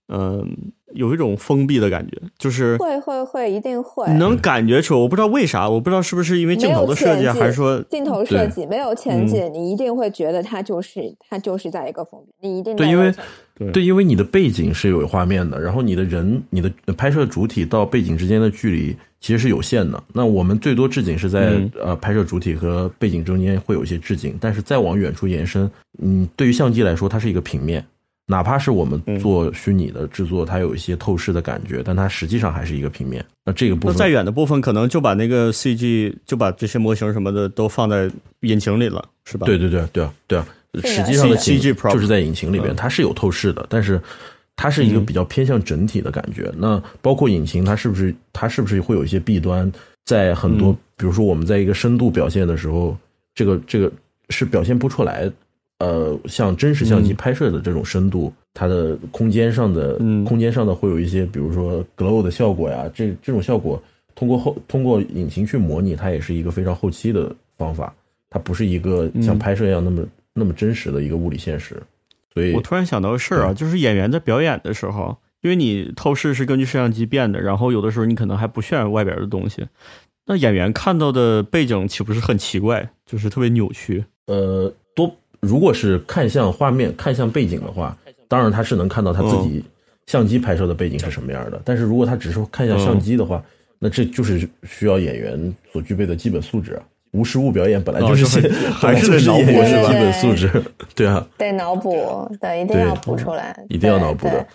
嗯。有一种封闭的感觉，就是会会会一定会能感觉出，我不知道为啥，我不知道是不是因为镜头的设计，还是说镜头设计没有前景，你一定会觉得它就是它就是在一个封闭，你一定对，因为对，因为你的背景是有画面的，然后你的人，你的拍摄主体到背景之间的距离其实是有限的。那我们最多置景是在呃拍摄主体和背景中间会有一些置景，但是再往远处延伸，嗯，对于相机来说，它是一个平面。哪怕是我们做虚拟的制作，它有一些透视的感觉，但它实际上还是一个平面。那这个部分，再远的部分可能就把那个 CG 就把这些模型什么的都放在引擎里了，是吧？对对对对啊对啊，实际上的 CG prop 就是在引擎里边，它是有透视的，但是它是一个比较偏向整体的感觉。那包括引擎，它是不是它是不是会有一些弊端？在很多，比如说我们在一个深度表现的时候，这个这个是表现不出来。呃，像真实相机拍摄的这种深度，它的空间上的空间上的会有一些，比如说 glow 的效果呀，这这种效果通过后通过引擎去模拟，它也是一个非常后期的方法，它不是一个像拍摄一样那么那么真实的一个物理现实。所以，我突然想到个事儿啊，就是演员在表演的时候，因为你透视是根据摄像机变的，然后有的时候你可能还不渲染外边的东西，那演员看到的背景岂不是很奇怪，就是特别扭曲？呃，多。如果是看向画面、看向背景的话，当然他是能看到他自己相机拍摄的背景是什么样的。但是如果他只是看向相机的话，那这就是需要演员所具备的基本素质啊。无实物表演本来就是 (laughs) 还是得脑补是吧？基本素质，(laughs) 对啊，得脑补，对，一定要补出来，一定要脑补的。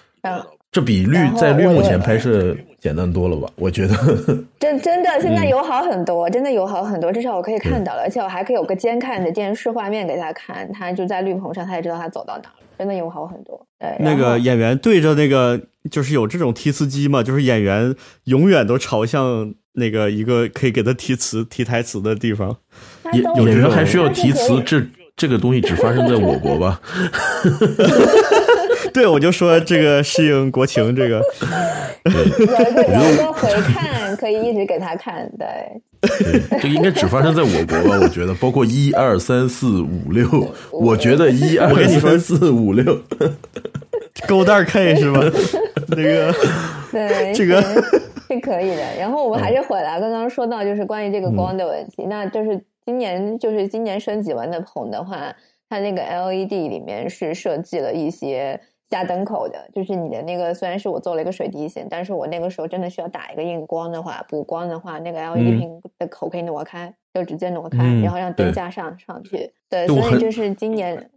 这比绿在绿幕前拍摄简单多了吧？我觉得，(laughs) 真真的现在友好很多，真的友好很多。至少我可以看到了，而且我还可以有个监看的电视画面给他看，他就在绿棚上，他也知道他走到哪了。真的友好很多。对，那个演员对着那个，就是有这种提词机嘛，就是演员永远都朝向那个一个可以给他提词、提台词的地方。演演员还需要提词，这这个东西只发生在我国吧？(laughs) (laughs) 对，我就说这个适应国情，这个有一个回看可以一直给他看，对，这应该只发生在我国吧？我觉得，包括一二三四五六，我觉得一二三四五六，勾蛋 K 是吧？(laughs) 那个，对，这个是可以的。然后我们还是回来，刚刚说到就是关于这个光的问题，那就是今年就是今年升级完的棚的话，它那个 LED 里面是设计了一些。加灯口的，就是你的那个，虽然是我做了一个水滴形，但是我那个时候真的需要打一个硬光的话，补光的话，那个 LED 屏的口可以挪开，就直接挪开，然后让灯架上上去。对，所以就是今年，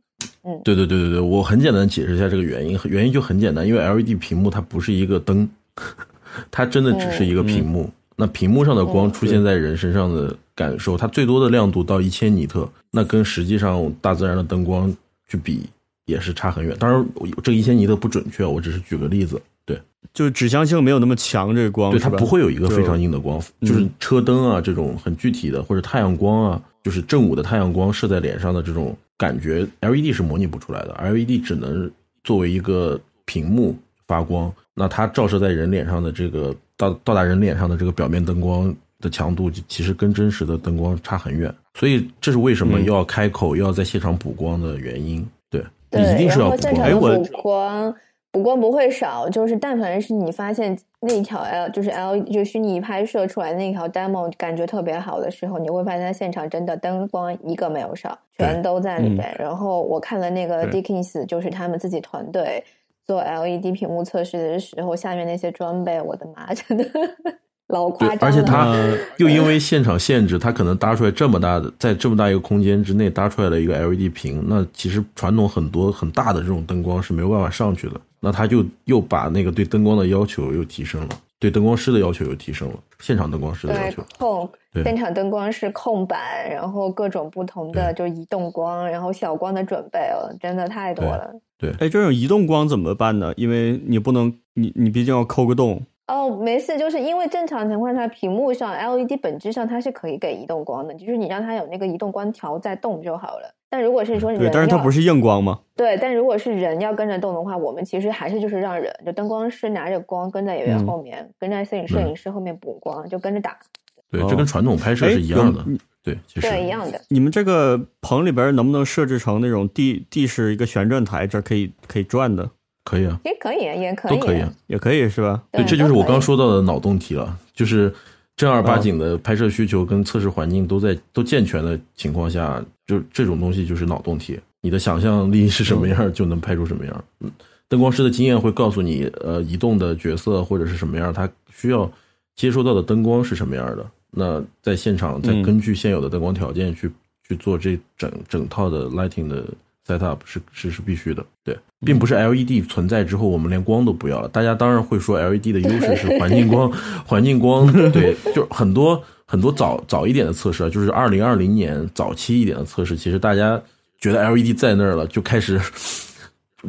嗯，对对对对对，我很简单解释一下这个原因，原因就很简单，因为 LED 屏幕它不是一个灯，(laughs) 它真的只是一个屏幕。那屏幕上的光出现在人身上的感受，它最多的亮度到一千尼特，那跟实际上大自然的灯光去比。也是差很远，当然这一千尼特不准确，我只是举个例子。对，就是指向性没有那么强，这个光对它不会有一个非常硬的光，就是车灯啊这种很具体的，或者太阳光啊，就是正午的太阳光射在脸上的这种感觉，LED 是模拟不出来的，LED 只能作为一个屏幕发光，那它照射在人脸上的这个到到达人脸上的这个表面灯光的强度，其实跟真实的灯光差很远，所以这是为什么要开口要在现场补光的原因。对，然后现场的补光，补光不会少。就是但凡是你发现那条 L，就是 L，就虚拟拍摄出来那条 demo 感觉特别好的时候，你会发现它现场真的灯光一个没有少，全都在里面。然后我看了那个 Dickens，就是他们自己团队做 LED 屏幕测试的时候，下面那些装备，我的妈，真的。老夸张，而且他又因为现场限制，他可能搭出来这么大的，在这么大一个空间之内搭出来了一个 LED 屏，那其实传统很多很大的这种灯光是没有办法上去的。那他就又把那个对灯光的要求又提升了，对灯光师的要求又提升了，现场灯光师的要求。控现场灯光是控板，然后各种不同的就移动光，然后小光的准备了，真的太多了。对，哎，这种移动光怎么办呢？因为你不能，你你毕竟要抠个洞。哦，没事，就是因为正常情况下，屏幕上 LED 本质上它是可以给移动光的，就是你让它有那个移动光条在动就好了。但如果是说人，对，但是它不是硬光吗？对，但如果是人要跟着动的话，我们其实还是就是让人，就灯光师拿着光跟在演员后面，跟在摄影摄影师后面补光，就跟着打。对，这跟传统拍摄是一样的。对，对，一样的。你们这个棚里边能不能设置成那种地地是一个旋转台，这可以可以转的？可以啊，也可以，也可以，都可以啊，也可以是吧？对，这就是我刚说到的脑洞题了，就是正儿八经的拍摄需求跟测试环境都在都健全的情况下，就这种东西就是脑洞题。你的想象力是什么样，就能拍出什么样。嗯，灯光师的经验会告诉你，呃，移动的角色或者是什么样，他需要接收到的灯光是什么样的。那在现场再根据现有的灯光条件去去做这整整套的 lighting 的。Set up 是是是必须的，对，并不是 LED 存在之后我们连光都不要了。大家当然会说 LED 的优势是环境光，环境光，对，就很多很多早早一点的测试啊，就是二零二零年早期一点的测试，其实大家觉得 LED 在那儿了，就开始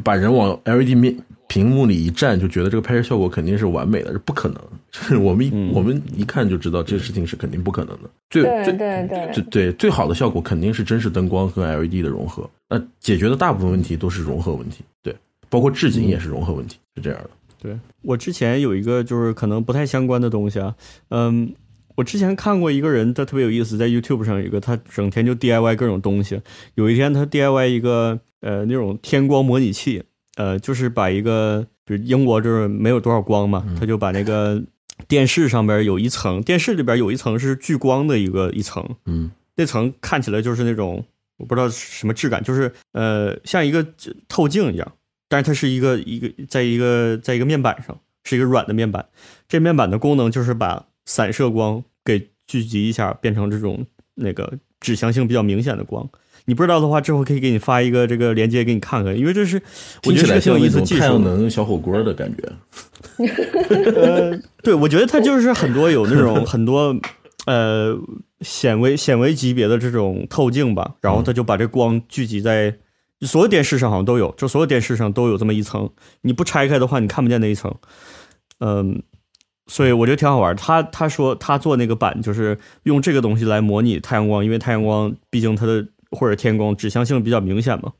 把人往 LED 面屏幕里一站，就觉得这个拍摄效果肯定是完美的，这不可能。(laughs) 就是我们一、我们一看就知道这个事情是肯定不可能的。最对最对对最对最好的效果肯定是真实灯光和 LED 的融合。那解决的大部分问题都是融合问题，对，包括置景也是融合问题，是这样的。对我之前有一个就是可能不太相关的东西啊，嗯，我之前看过一个人，他特别有意思，在 YouTube 上有一个，他整天就 DIY 各种东西。有一天他 DIY 一个呃那种天光模拟器，呃，就是把一个比如英国就是没有多少光嘛，他就把那个电视上边有一层，电视里边有一层是聚光的一个一层，嗯那层看起来就是那种我不知道什么质感，就是呃像一个透镜一样，但是它是一个一个在一个在一个面板上，是一个软的面板。这面板的功能就是把散射光给聚集一下，变成这种那个指向性比较明显的光。你不知道的话，之后可以给你发一个这个链接给你看看，因为这是我觉得是个挺有意思技术。太阳能小火锅的感觉。呃，对，我觉得它就是很多有那种很多呃显微显微级别的这种透镜吧，然后它就把这光聚集在所有电视上，好像都有，就所有电视上都有这么一层，你不拆开的话，你看不见那一层。嗯，所以我觉得挺好玩。他他说他做那个板就是用这个东西来模拟太阳光，因为太阳光毕竟它的或者天光指向性比较明显嘛。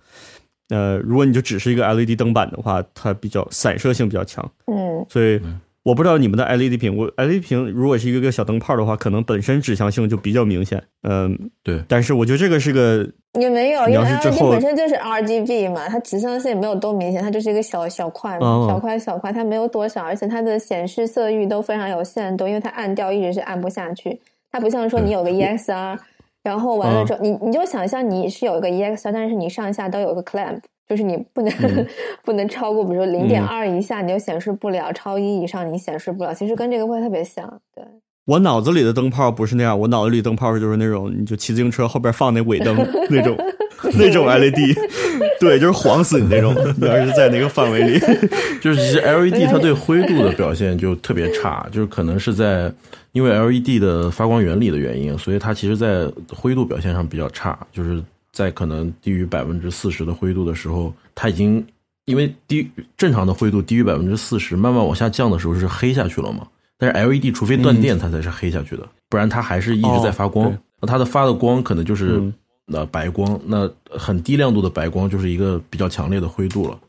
呃，如果你就只是一个 LED 灯板的话，它比较散射性比较强。嗯，所以我不知道你们的 LED 屏，我 LED 屏如果是一个个小灯泡的话，可能本身指向性就比较明显。嗯，对，但是我觉得这个是个也没有，因为 LED 本身就是 RGB 嘛，它指向性也没有多明显，它就是一个小小块嘛，哦小块小块，它没有多少，而且它的显示色域都非常有限度，因为它暗调一直是暗不下去，它不像说你有个 EXR，然后完了之后，你你就想象你是有一个 EXR，但是你上下都有一个 clamp。就是你不能、(laughs) 不能超过，比如说零点二以下你就显示不了，超一以上你显示不了。其实跟这个会特别像，对。我脑子里的灯泡不是那样，我脑子里灯泡就是那种，你就骑自行车后边放那尾灯 (laughs) 那种那种 LED，(laughs) 对，就是晃死你那种。你要是在那个范围里，(laughs) 就是其实 LED 它对灰度的表现就特别差，就是可能是在因为 LED 的发光原理的原因，所以它其实在灰度表现上比较差，就是在可能低于百分之四十的灰度的时候，它已经因为低正常的灰度低于百分之四十，慢慢往下降的时候是黑下去了嘛。但是 LED 除非断电，它才是黑下去的，不然它还是一直在发光。那它的发的光可能就是嗯。呃白光，那很低亮度的白光就是一个比较强烈的灰度了，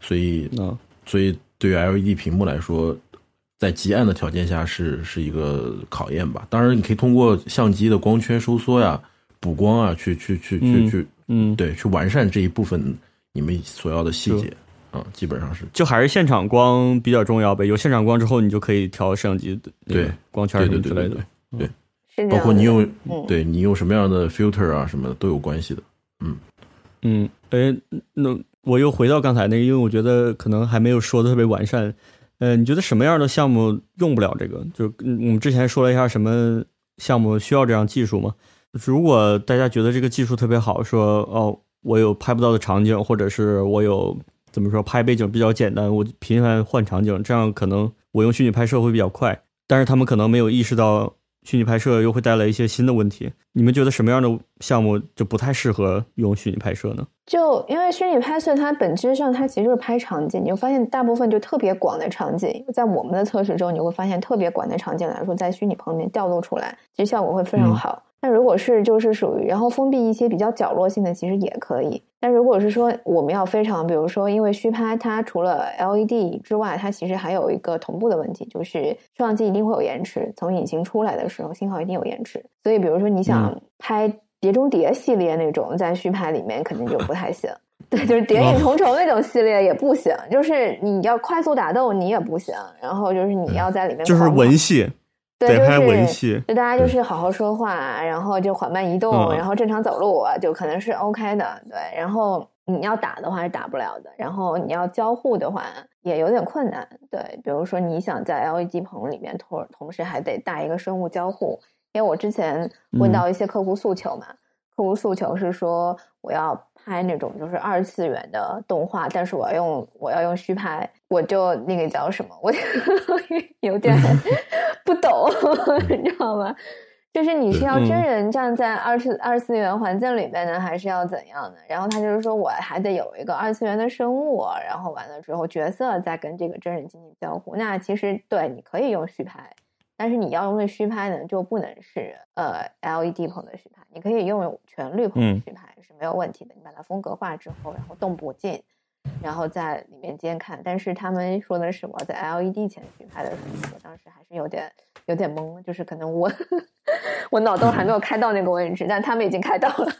所以啊，所以对于 LED 屏幕来说，在极暗的条件下是是一个考验吧。当然，你可以通过相机的光圈收缩呀、补光啊，去去去去嗯去，嗯，对，去完善这一部分你们所要的细节啊，基本上是就还是现场光比较重要呗。有现场光之后，你就可以调摄像机的对光圈对什么之类对对对的对。，包括你用嗯对你用什么样的 filter 啊什么的都有关系的。嗯嗯，哎，那我又回到刚才那个，因为我觉得可能还没有说的特别完善。呃，你觉得什么样的项目用不了这个？就嗯我们之前说了一下什么项目需要这样技术吗？如果大家觉得这个技术特别好，说哦，我有拍不到的场景，或者是我有怎么说拍背景比较简单，我频繁换场景，这样可能我用虚拟拍摄会比较快。但是他们可能没有意识到虚拟拍摄又会带来一些新的问题。你们觉得什么样的项目就不太适合用虚拟拍摄呢？就因为虚拟拍摄，它本质上它其实就是拍场景，你会发现大部分就特别广的场景，在我们的测试中，你会发现特别广的场景来说，在虚拟棚里面调度出来，其实效果会非常嗯好。那如果是就是属于然后封闭一些比较角落性的，其实也可以。但如果是说我们要非常，比如说因为虚拍它除了 LED 之外，它其实还有一个同步的问题，就是摄像机一定会有延迟，从引擎出来的时候信号一定有延迟。所以比如说你想拍《碟中谍》系列那种，在虚拍里面肯定就不太行。(laughs) 对，就是谍影重重那种系列也不行，就是你要快速打斗你也不行，然后就是你要在里面就是文戏，对，就是文戏。就大家就是好好说话，然后就缓慢移动，嗯然后正常走路，啊就可能是 OK 的。对，然后你要打的话是打不了的，然后你要交互的话也有点困难。对，比如说你想在 LED 棚里面同同时还得带一个生物交互，因为我之前问到一些客户诉求嘛，客户诉求是说我要拍那种就是二次元的动画，但是我要用我要用虚拍，我就那个叫什么，我就 (laughs) 有点 (laughs) 不懂，(laughs) 你知道吗？就是你是要真人站在二次二次元环境里面呢，还是要怎样的？然后他就是说我还得有一个二次元的生物，然后完了之后角色再跟这个真人进行交互。那其实对，你可以用虚拍，但是你要用的虚拍呢，就不能是呃 LED 棚的虚拍，你可以用全绿棚的虚拍是没有问题的。你把它风格化之后，然后动不进。然后在里面监看，但是他们说的是我在 LED 前虚拍的时候，我当时还是有点有点懵，就是可能我 (laughs) 我脑洞还没有开到那个位置，但他们已经开到了，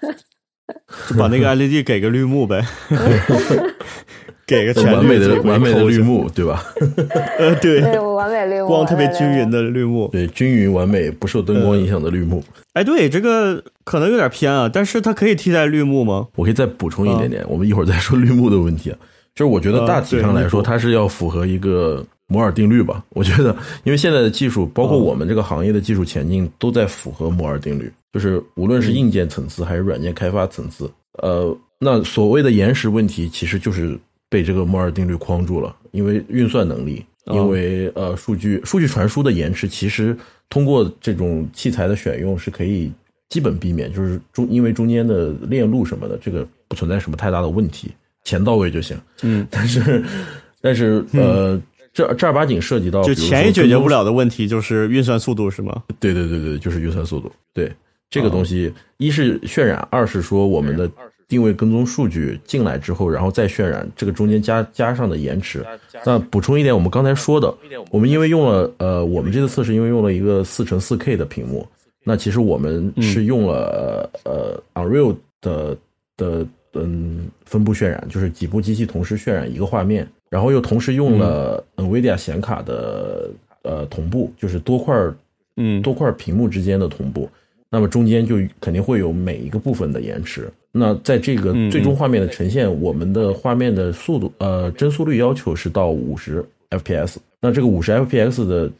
(laughs) 就把那个 LED 给个绿幕呗。(laughs) 给个完美的完美的绿幕，对吧？(laughs) 呃，对，完美绿幕，光特别均匀的绿幕，对，均匀完美，不受灯光影响的绿幕。哎，对，这个可能有点偏啊，但是它可以替代绿幕吗？我可以再补充一点点，我们一会儿再说绿幕的问题啊。就是我觉得大体上来说，它是要符合一个摩尔定律吧。(laughs) 我觉得，因为现在的技术，包括我们这个行业的技术前进，都在符合摩尔定律。就是无论是硬件层次还是软件开发层次，呃，那所谓的延时问题，其实就是。被这个摩尔定律框住了，因为运算能力，因为呃数据数据传输的延迟，其实通过这种器材的选用是可以基本避免，就是中因为中间的链路什么的，这个不存在什么太大的问题，钱到位就行。嗯，但是但是呃，这正儿八经涉及到就钱也解决不了的问题，就是运算速度是吗？对对对对，就是运算速度。对这个东西，一是渲染，二是说我们的。定位跟踪数据进来之后，然后再渲染，这个中间加加上的延迟。那补充一点，我们刚才说的，我们因为用了呃，我们这次测试因为用了一个四乘四 K 的屏幕，那其实我们是用了呃 Unreal 的的嗯分布渲染，就是几部机器同时渲染一个画面，然后又同时用了 NVIDIA 显卡的呃同步，就是多块嗯。多块屏幕之间的同步，那么中间就肯定会有每一个部分的延迟。那在这个最终画面的呈现，我们的画面的速度，呃，帧速率要求是到五十 FPS。那这个五十 FPS 的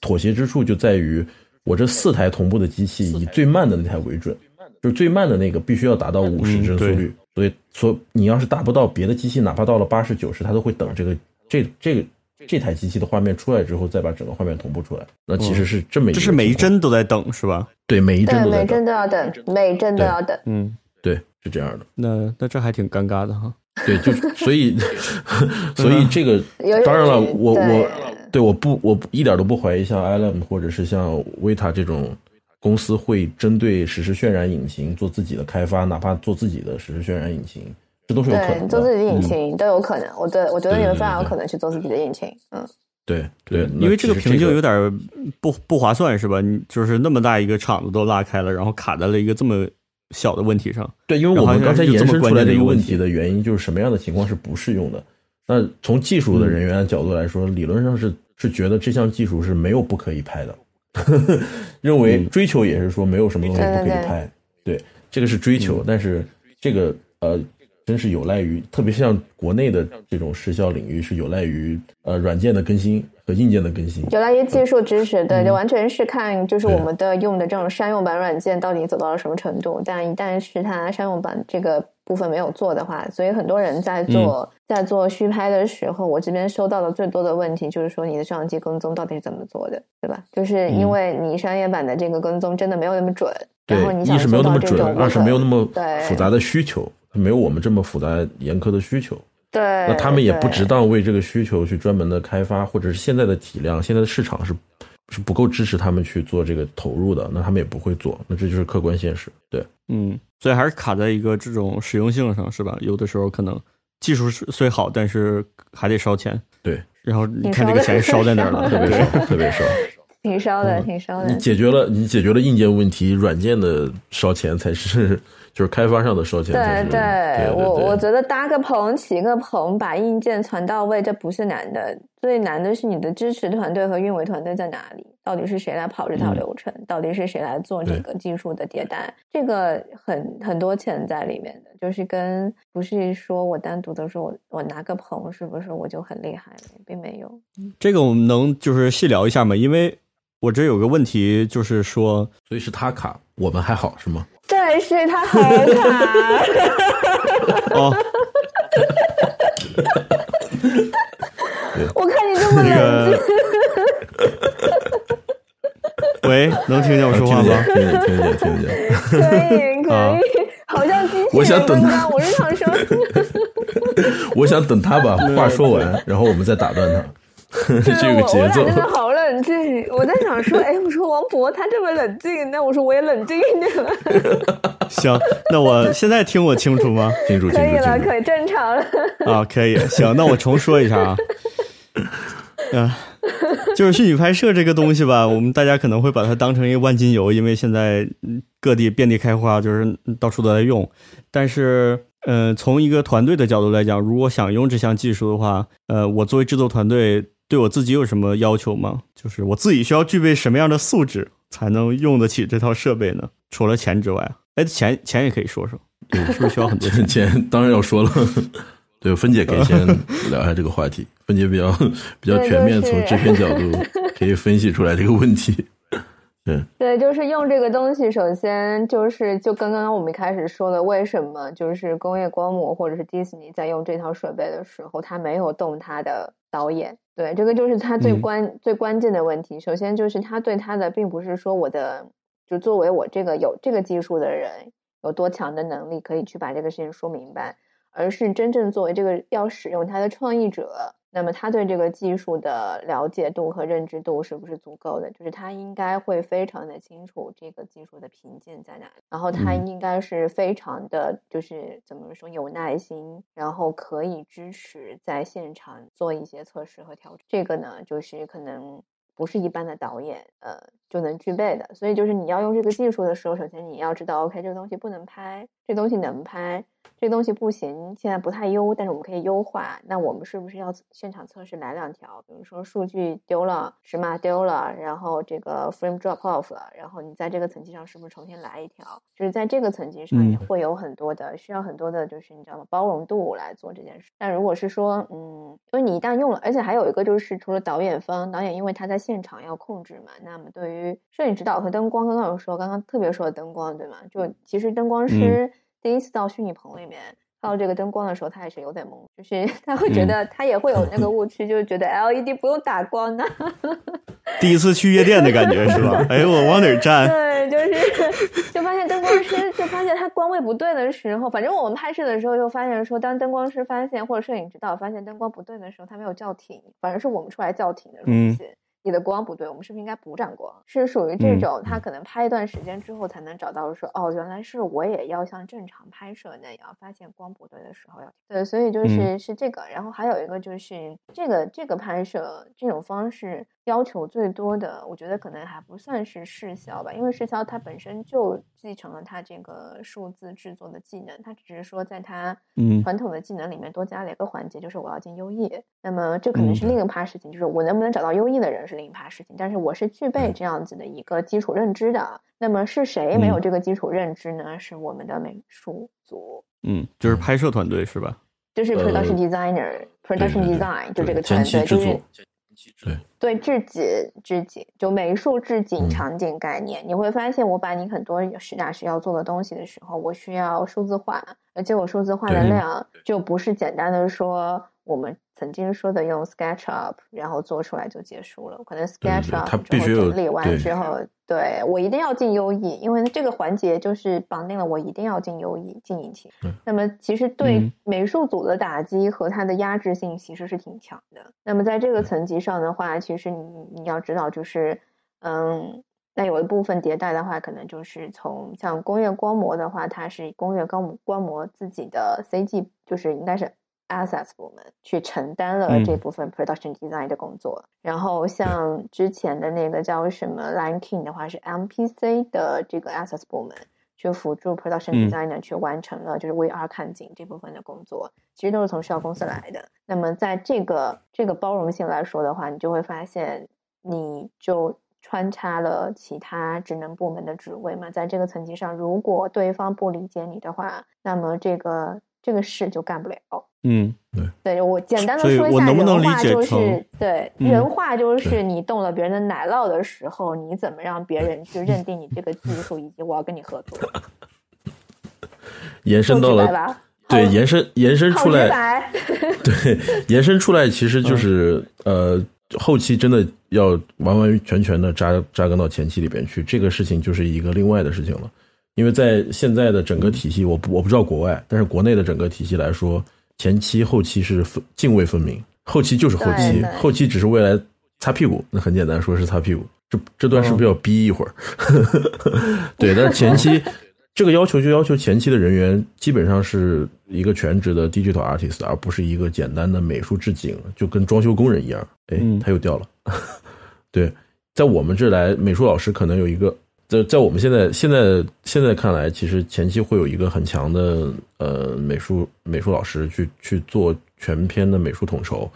妥协之处就在于，我这四台同步的机器以最慢的那台为准，就是最慢的那个必须要达到五十帧速率。所以，所你要是达不到，别的机器哪怕到了八十九十，它都会等这个这这个这台机器的画面出来之后，再把整个画面同步出来。那其实是这么一这是每一帧都在等是吧？对，每一帧都每帧都要等，每一帧都要等。嗯，对。是这样的，那那这还挺尴尬的哈。对，就所以 (laughs) 所以这个 (laughs) 当然了，我我对我不我一点都不怀疑像 ILM 或者是像 Vita 这种公司会针对实时渲染引擎做自己的开发，哪怕做自己的实时渲染引擎，这都是有可能。做自己的引擎都有可能，我对我觉得你们非常有可能去做自己的引擎。嗯，对对，因为这个瓶颈有点不不划算，是吧？你就是那么大一个厂子都拉开了，然后卡在了一个这么。小的问题上，对，因为我们刚才延伸出来的一个问题的原因，就是什么样的情况是不适用的？那从技术的人员的角度来说，理论上是是觉得这项技术是没有不可以拍的，(laughs) 认为追求也是说没有什么东西不可以拍。对，这个是追求，但是这个呃，真是有赖于，特别像国内的这种时效领域，是有赖于呃软件的更新。和硬件的更新，有赖于技术支持，对，就完全是看就是我们的用的这种商用版软件到底走到了什么程度。但一旦是它商用版这个部分没有做的话，所以很多人在做在做虚拍的时候，我这边收到的最多的问题就是说你的摄像机跟踪到底是怎么做的，对吧？就是因为你商业版的这个跟踪真的没有那么准，然后你想做到这种，二是没有那么对复杂的需求，没有我们这么复杂严苛的需求。对，那他们也不值当为这个需求去专门的开发，或者是现在的体量、现在的市场是是不够支持他们去做这个投入的，那他们也不会做，那这就是客观现实。对，嗯，所以还是卡在一个这种实用性上，是吧？有的时候可能技术虽好，但是还得烧钱。对，(laughs) 然后你看这个钱烧在哪儿了？特别烧，特别烧，(laughs) 挺烧的，挺烧的。你解决了，你解决了硬件问题，软件的烧钱才是。就是开发上的烧钱。对对，我我觉得搭个棚、起个棚、把硬件传到位，这不是难的。最难的是你的支持团队和运维团队在哪里？到底是谁来跑这套流程？到底是谁来做这个技术的迭代？这个很很多钱在里面的，就是跟不是说我单独的说，我我拿个棚是不是我就很厉害？并没有。这个我们能就是细聊一下吗？因为我这有个问题，就是说，所以是他卡，我们还好是吗？对，是他好卡。哦，我看你这么冷静。喂，能听见我说话吗？听见，听见，听见。可以，可以，好像机器人。我想等他，我是想说，(laughs) 我想等他把话说完，然后我们再打断他。(laughs) 这个节奏。好冷静，我在想说，(laughs) 哎，我说王博他这么冷静，那我说我也冷静一点了。(laughs) 行，那我现在听我清楚吗？(laughs) 清楚，可以了，可以正常了。啊，可以。行，那我重说一下啊。嗯，就是虚拟拍摄这个东西吧，我们大家可能会把它当成一个万金油，因为现在各地遍地开花，就是到处都在用。但是，呃，从一个团队的角度来讲，如果想用这项技术的话，呃，我作为制作团队。对我自己有什么要求吗？就是我自己需要具备什么样的素质才能用得起这套设备呢？除了钱之外，哎，钱钱也可以说说，对，(laughs) 是不是需要很多钱？钱当然要说了。(laughs) 对，芬姐可以先 (laughs) 聊一下这个话题。芬姐比较比较全面，从制片角度可以分析出来这个问题。对对，就是用这个东西，首先就是就跟刚刚我们一开始说的，为什么就是工业光魔或者是迪士尼在用这套设备的时候，他没有动他的导演。对，这个就是他最关最关键的问题。首先就是他对他的，并不是说我的，就作为我这个有这个技术的人有多强的能力可以去把这个事情说明白，而是真正作为这个要使用他的创意者。那么他对这个技术的了解度和认知度是不是足够的？就是他应该会非常的清楚这个技术的瓶颈在哪里，然后他应该是非常的，就是怎么说有耐心，然后可以支持在现场做一些测试和调整。这个呢，就是可能不是一般的导演呃就能具备的。所以就是你要用这个技术的时候，首先你要知道，OK，这个东西不能拍，这东西能拍。这东西不行，现在不太优，但是我们可以优化。那我们是不是要现场测试来两条？比如说数据丢了，尺码丢了，然后这个 frame drop off 了，然后你在这个层级上是不是重新来一条？就是在这个层级上也会有很多的需要很多的，就是你知道吗？包容度来做这件事。但如果是说，嗯，因为你一旦用了，而且还有一个就是，除了导演方，导演因为他在现场要控制嘛，那么对于摄影指导和灯光，刚刚有说，刚刚特别说的灯光，对吗？就其实灯光师。第一次到虚拟棚里面看到这个灯光的时候，他也是有点懵，就是 (laughs) 他会觉得他也会有那个 (laughs) 误区，就是觉得 LED 不用打光的。第一次去夜店的感觉是吧？哎，我往哪站？对，就是就发现灯光师就发现他光位不对的时候，反正我们拍摄的时候就发现说，当灯光师发现或者摄影指导发现灯光不对的时候，他没有叫停，反正是我们出来叫停的东西。你的光不对，我们是不是应该补盏光？是属于这种，他可能拍一段时间之后才能找到说，哦，原来是我也要像正常拍摄那样，发现光不对的时候要对，所以就是是这个。然后还有一个就是这个这个拍摄这种方式。要求最多的，我觉得可能还不算是视销吧，因为视销它本身就继承了它这个数字制作的技能，它只是说在它传统的技能里面多加了一个环节，就是我要进优异。那么这可能是另一趴事情，就是我能不能找到优异的人是另一趴事情，但是我是具备这样子的一个基础认知的。那么是谁没有这个基础认知呢？是我们的美术组，嗯，就是拍摄团队是吧？就是 production designer，production design 就这个团队，就是。对对，置景置景就美术置景场景概念，你会发现我把你很多实打实要做的东西的时候，我需要数字化，而且我数字化的量就不是简单的说我们。曾经说的用 SketchUp，然后做出来就结束了。可能 SketchUp 必须整理完之后，对我一定要进优异因为这个环节就是绑定了我一定要进优异进引擎。那么其实对美术组的打击和它的压制性其实是挺强的。那么在这个层级上的话，其实你你要知道，就是嗯，那有一部分迭代的话，可能就是从像工业光魔的话，它是工业光光魔自己的 CG，就是应该是。Assets 部门去承担了这部分 production design 的工作，然后像之前的那个叫什么 Line King 的话，是 MPC 的这个 Assets 部门去辅助 production designer 去完成了就是 VR 看景这部分的工作，其实都是从需要公司来的。那么在这个这个包容性来说的话，你就会发现你就穿插了其他职能部门的职位嘛，在这个层级上，如果对方不理解你的话，那么这个这个事就干不了。嗯，对，对我简单的说一下人话就是，对人话就是你动了别人的奶酪的时候，你怎么让别人去认定你这个技术，以及我要跟你合作？(laughs) 延伸到了，对，延伸延伸出来，对，延伸出来其实就是呃后期真的要完完全全的扎扎根到前期里边去，这个事情就是一个另外的事情了。因为在现在的整个体系，我不我不知道国外，但是国内的整个体系来说，前期后期是分泾渭分明，后期就是后期，后期只是为了擦屁股，那很简单，说是擦屁股。这这段是不是要逼一会儿？(laughs) 对，但是前期 (laughs) 这个要求就要求前期的人员基本上是一个全职的 digital artist，而不是一个简单的美术置景，就跟装修工人一样。哎，他又掉了。(laughs) 对，在我们这来，美术老师可能有一个，在在我们现在现在现在看来，其实前期会有一个很强的呃美术美术老师去去做全篇的美术统筹。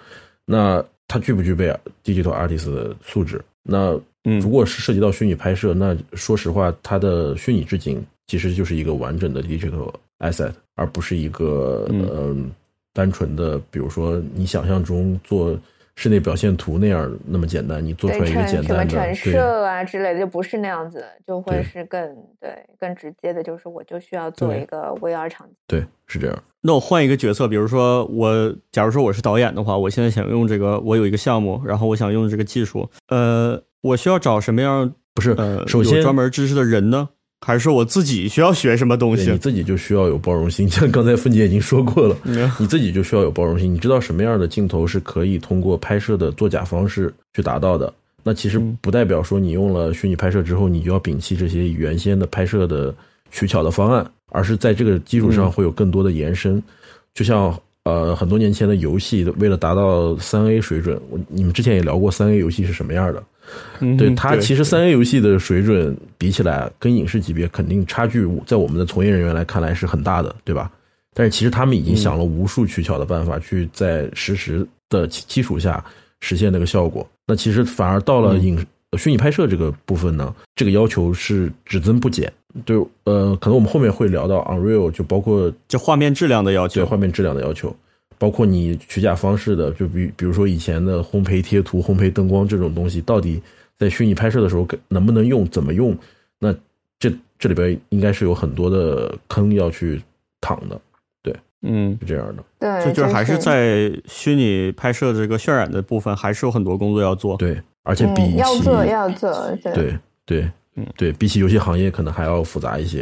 那他具不具备 digital artist 的素质？那嗯，如果是涉及到虚拟拍摄，那说实话，它的虚拟置景其实就是一个完整的 digital asset，而不是一个嗯单纯的，比如说你想象中做室内表现图那样那么简单，你做出来一个简单的什么陈设啊之类的，就不是那样子，就会是更对更直接的，就是我就需要做一个 VR 场景。对，是这样。那我换一个角色，比如说我，假如说我是导演的话，我现在想用这个，我有一个项目，然后我想用这个技术，呃。我需要找什么样不是呃，首先专门知识的人呢？还是我自己需要学什么东西？你自己就需要有包容心，(laughs) 像刚才凤姐已经说过了，你自己就需要有包容心。你知道什么样的镜头是可以通过拍摄的作假方式去达到的？那其实不代表说你用了虚拟拍摄之后，你就要摒弃这些原先的拍摄的取巧的方案，而是在这个基础上会有更多的延伸。就像呃，很多年前的游戏，为了达到三 A 水准，我你们之前也聊过三 A 游戏是什么样的。对它其实三 A 游戏的水准比起来，跟影视级别肯定差距，在我们的从业人员来看来是很大的，对吧？但是其实他们已经想了无数取巧的办法，去在实时的基础下实现那个效果。那其实反而到了影虚拟拍摄这个部分呢，这个要求是只增不减。就呃，可能我们后面会聊到 Unreal，就包括就画面质量的要求，对画面质量的要求。包括你取假方式的，就比比如说以前的烘焙贴图、烘焙灯光这种东西，到底在虚拟拍摄的时候能不能用、怎么用？那这这里边应该是有很多的坑要去躺的，对，嗯，是这样的。对，就是还是在虚拟拍摄这个渲染的部分，还是有很多工作要做。对，而且比要做要做，对对嗯对比起游戏行业可能还要复杂一些，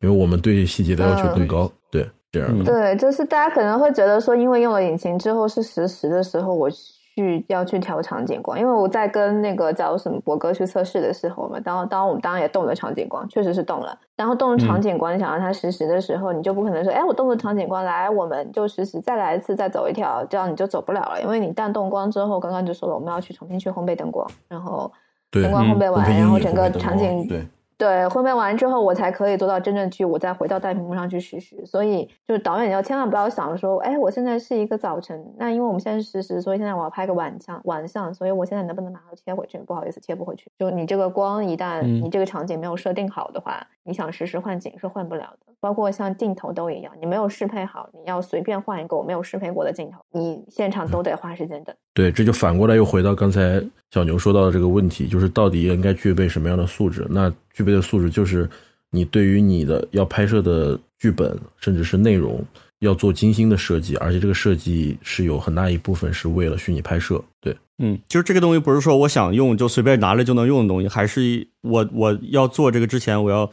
因为我们对细节的要求更高。对。这样对，就是大家可能会觉得说，因为用了引擎之后是实时的时候，我去要去调场景光。因为我在跟那个叫什么博哥去测试的时候嘛，当当我们当然也动了场景光，确实是动了。然后动了场景光，你想让它实时的时候，你就不可能说，哎，我动了场景光，来，我们就实时再来一次，再走一条，这样你就走不了了。因为你一旦动光之后，刚刚就说了，我们要去重新去烘焙灯光，然后灯光烘焙完，然后整个场景对。对，烘焙完之后，我才可以做到真正去，我再回到大屏幕上去实时。所以，就是导演要千万不要想说，哎，我现在是一个早晨，那因为我们现在是实时，所以现在我要拍个晚上晚上，所以我现在能不能马上切回去？不好意思，切不回去。就你这个光，一旦你这个场景没有设定好的话，你想实时换景是换不了的。包括像镜头都一样，你没有适配好，你要随便换一个我没有适配过的镜头，你现场都得花时间等。对，这就反过来又回到刚才小牛说到的这个问题，就是到底应该具备什么样的素质？那具备的素质就是你对于你的要拍摄的剧本，甚至是内容。要做精心的设计，而且这个设计是有很大一部分是为了虚拟拍摄。对，嗯，就是这个东西不是说我想用就随便拿来就能用的东西，还是我我要做这个之前，我要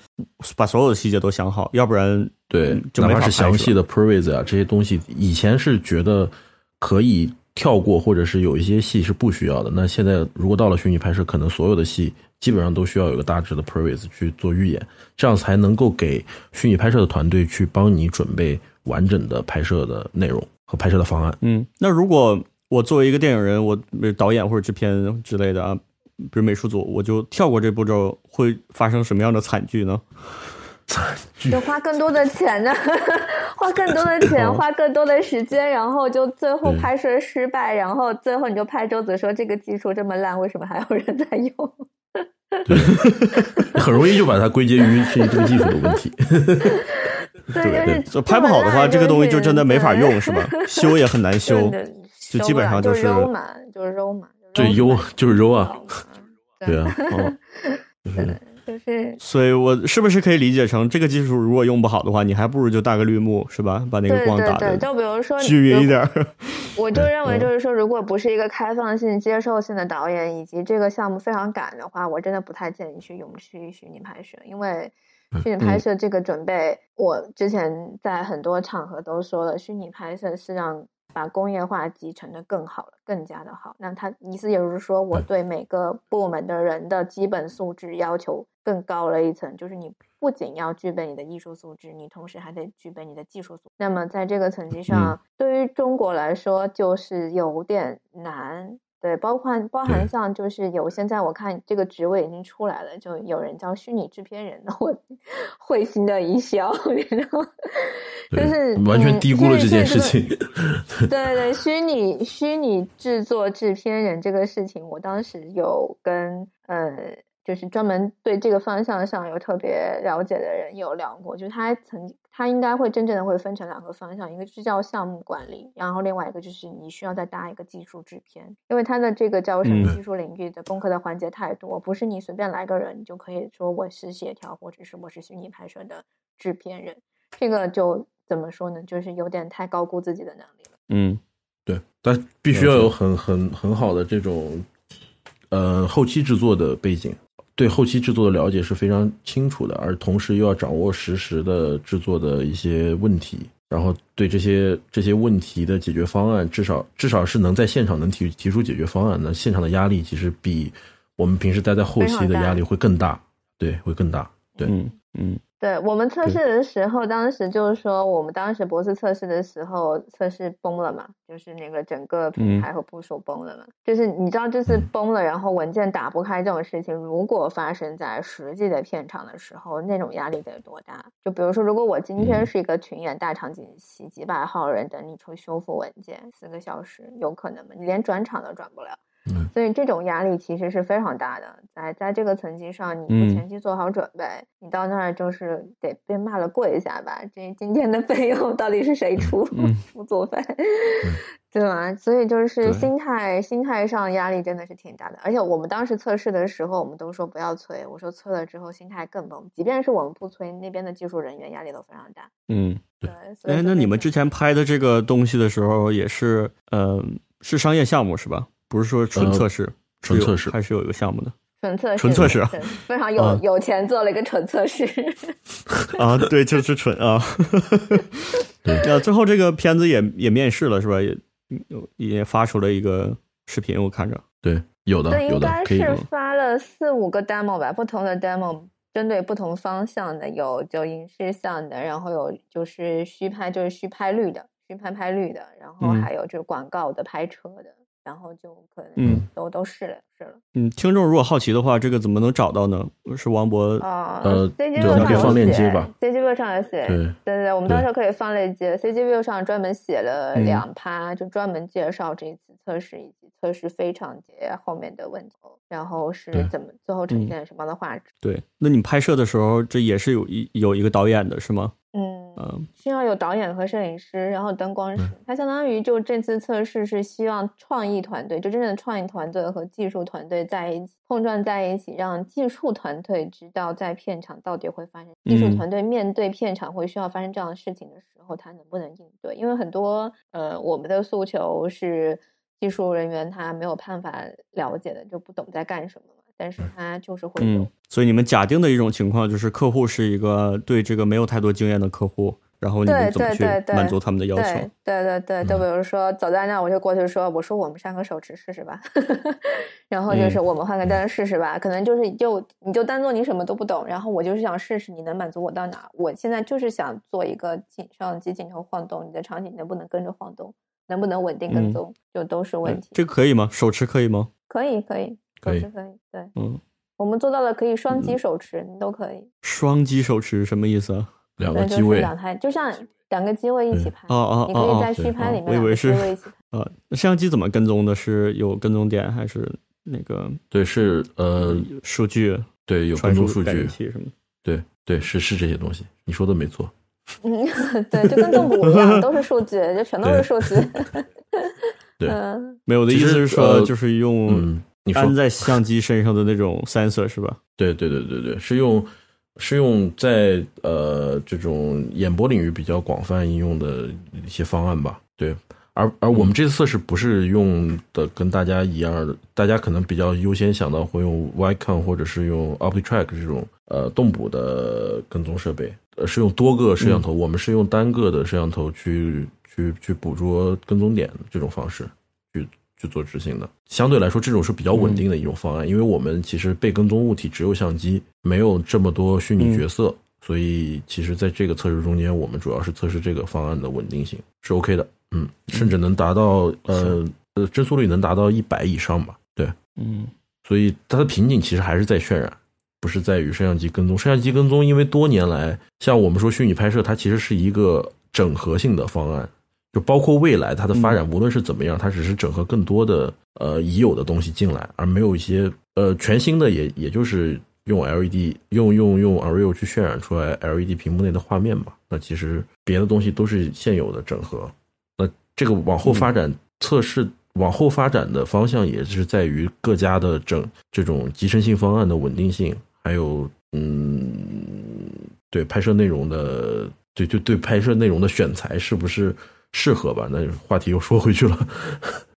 把所有的细节都想好，要不然对，哪怕是详细的 previs 啊这些东西，以前是觉得可以跳过，或者是有一些戏是不需要的。那现在如果到了虚拟拍摄，可能所有的戏基本上都需要有个大致的 previs 去做预演，这样才能够给虚拟拍摄的团队去帮你准备。完整的拍摄的内容和拍摄的方案。嗯，那如果我作为一个电影人，我导演或者制片之类的啊，比如美术组，我就跳过这步骤，会发生什么样的惨剧呢？(laughs) 就花更多的钱呢，(laughs) 花更多的钱，花更多的时间，然后就最后拍摄失败，然后最后你就拍桌子说这个技术这么烂，为什么还有人在用？对，很容易就把它归结于是这个技术的问题。(laughs) 对，就拍不好的话，这个东西就真的没法用，是吧？修也很难修，就基本上就是揉嘛，就是揉嘛，对，揉就是揉啊，对啊，就是，所以我是不是可以理解成，这个技术如果用不好的话，你还不如就搭个绿幕，是吧？把那个光打的就比如说均匀一点。(laughs) 我就认为，就是说，如果不是一个开放性、接受性的导演，以及这个项目非常赶的话，我真的不太建议去用虚虚拟拍摄，因为虚拟拍摄这个准备，我之前在很多场合都说了，虚拟拍摄是让。把工业化集成的更好了，更加的好。那他意思也就是说，我对每个部门的人的基本素质要求更高了一层，就是你不仅要具备你的艺术素质，你同时还得具备你的技术素。那么在这个层级上，对于中国来说就是有点难。对，包括包含像就是有现在我看这个职位已经出来了，就有人叫虚拟制片人，我会心的一笑，然后就是完全低估了这件事情。对对，虚拟虚拟制作制片人这个事情，我当时有跟呃。就是专门对这个方向上有特别了解的人有聊过，就是他曾他应该会真正的会分成两个方向，一个是叫项目管理，然后另外一个就是你需要再搭一个技术制片，因为他的这个叫什么技术领域的功课的环节太多，不是你随便来个人你就可以说我是协调或者是我是虚拟拍摄的制片人，这个就怎么说呢？就是有点太高估自己的能力了。嗯，对，但必须要有很很很好的这种呃后期制作的背景。对后期制作的了解是非常清楚的，而同时又要掌握实时的制作的一些问题，然后对这些这些问题的解决方案，至少至少是能在现场能提提出解决方案的。现场的压力其实比我们平时待在后期的压力会更大，对，会更大，对，嗯嗯。对我们测试的时候，当时就是说，我们当时博士测试的时候，测试崩了嘛，就是那个整个平台和部署崩了嘛。就是你知道，就是崩了，然后文件打不开这种事情，如果发生在实际的片场的时候，那种压力得多大？就比如说，如果我今天是一个群演大场景戏，几百号人等你去修复文件，四个小时，有可能吗？你连转场都转不了。所以这种压力其实是非常大的，在在这个层级上，你不前期做好准备，你到那儿就是得被骂了跪一下吧？这今天的费用到底是谁出？出作费，对吧？所以就是心态心态上压力真的是挺大的。而且我们当时测试的时候，我们都说不要催，我说催了之后心态更崩。即便是我们不催，那边的技术人员压力都非常大。嗯，对。哎，那你们之前拍的这个东西的时候，也是嗯，是商业项目是吧？不是说纯测试，纯测试。还是有一个项目的。纯测试，纯测试非常有有钱做了一个纯测试。(laughs) 啊，对，就是纯啊，(laughs) 对，最后这个片子也也面试了是吧？也也发出了一个视频，我看着，对，有的，对，应该是发了四五个 demo 吧，不同的 demo 针对不同方向的，有就影视向的，然后有就是虚拍，就是虚拍率的，虚拍拍率的，然后还有就是广告的拍车的。然后就可能嗯都都试了试了嗯，听众如果好奇的话，这个怎么能找到呢？是王博啊呃，CGView 上放链接吧，CGView 上有写，对对对，我们到时候可以放链接，CGView 上专门写了两趴，就专门介绍这一次测试以及测试非常节后面的问题，然后是怎么最后呈现什么样的画质。对，那你拍摄的时候，这也是有一有一个导演的是吗？嗯，需要有导演和摄影师，然后灯光师。它相当于就这次测试是希望创意团队，就真正的创意团队和技术团队在一起碰撞在一起，让技术团队知道在片场到底会发生。技术团队面对片场会需要发生这样的事情的时候，他能不能应对？因为很多呃，我们的诉求是技术人员他没有办法了解的，就不懂在干什么。但是他就是会嗯，所以你们假定的一种情况就是客户是一个对这个没有太多经验的客户，然后你们怎么去满足他们的要求？对对对，就比如说走在那，我就过去说，我说我们上个手持试试吧，(laughs) 然后就是我们换个灯试试吧，可能就是就你就当做你什么都不懂，然后我就是想试试你能满足我到哪，我现在就是想做一个镜相机镜头晃动，你的场景能不能跟着晃动，能不能稳定跟踪，就都是问题。这个可以吗？手持可以吗？可以可以。手持可以，对，嗯，我们做到了可以双击手持，你都可以。双击手持什么意思啊？两个机位，两台，就像两个机位一起拍。哦哦你可以在虚拍里面，我以为是。呃，那摄像机怎么跟踪的？是有跟踪点还是那个？对，是呃数据，对，有跟踪数据什么？对对，是是这些东西，你说的没错。嗯，对，就跟动物一样，都是数据，就全都是数据。(laughs) 对，没有的意思是说，就是用。安在相机身上的那种 sensor 是吧？对对对对对，是用是用在呃这种演播领域比较广泛应用的一些方案吧。对，而而我们这次测试不是用的跟大家一样的，大家可能比较优先想到会用 Vicon 或者是用 OptiTrack 这种呃动捕的跟踪设备，呃是用多个摄像头，我们是用单个的摄像头去去去捕捉跟踪点这种方式去。做执行的，相对来说，这种是比较稳定的一种方案，因为我们其实被跟踪物体只有相机，没有这么多虚拟角色，所以其实在这个测试中间，我们主要是测试这个方案的稳定性是 OK 的，嗯，甚至能达到呃呃帧数率能达到一百以上吧，对，嗯，所以它的瓶颈其实还是在渲染，不是在于摄像机跟踪。摄像机跟踪，因为多年来，像我们说虚拟拍摄，它其实是一个整合性的方案。就包括未来它的发展，无论是怎么样，它只是整合更多的呃已有的东西进来，而没有一些呃全新的，也也就是用 LED 用用用 Unreal 去渲染出来 LED 屏幕内的画面吧。那其实别的东西都是现有的整合。那这个往后发展测试，往后发展的方向也是在于各家的整这种集成性方案的稳定性，还有嗯对拍摄内容的对对对拍摄内容的选材是不是？适合吧？那话题又说回去了。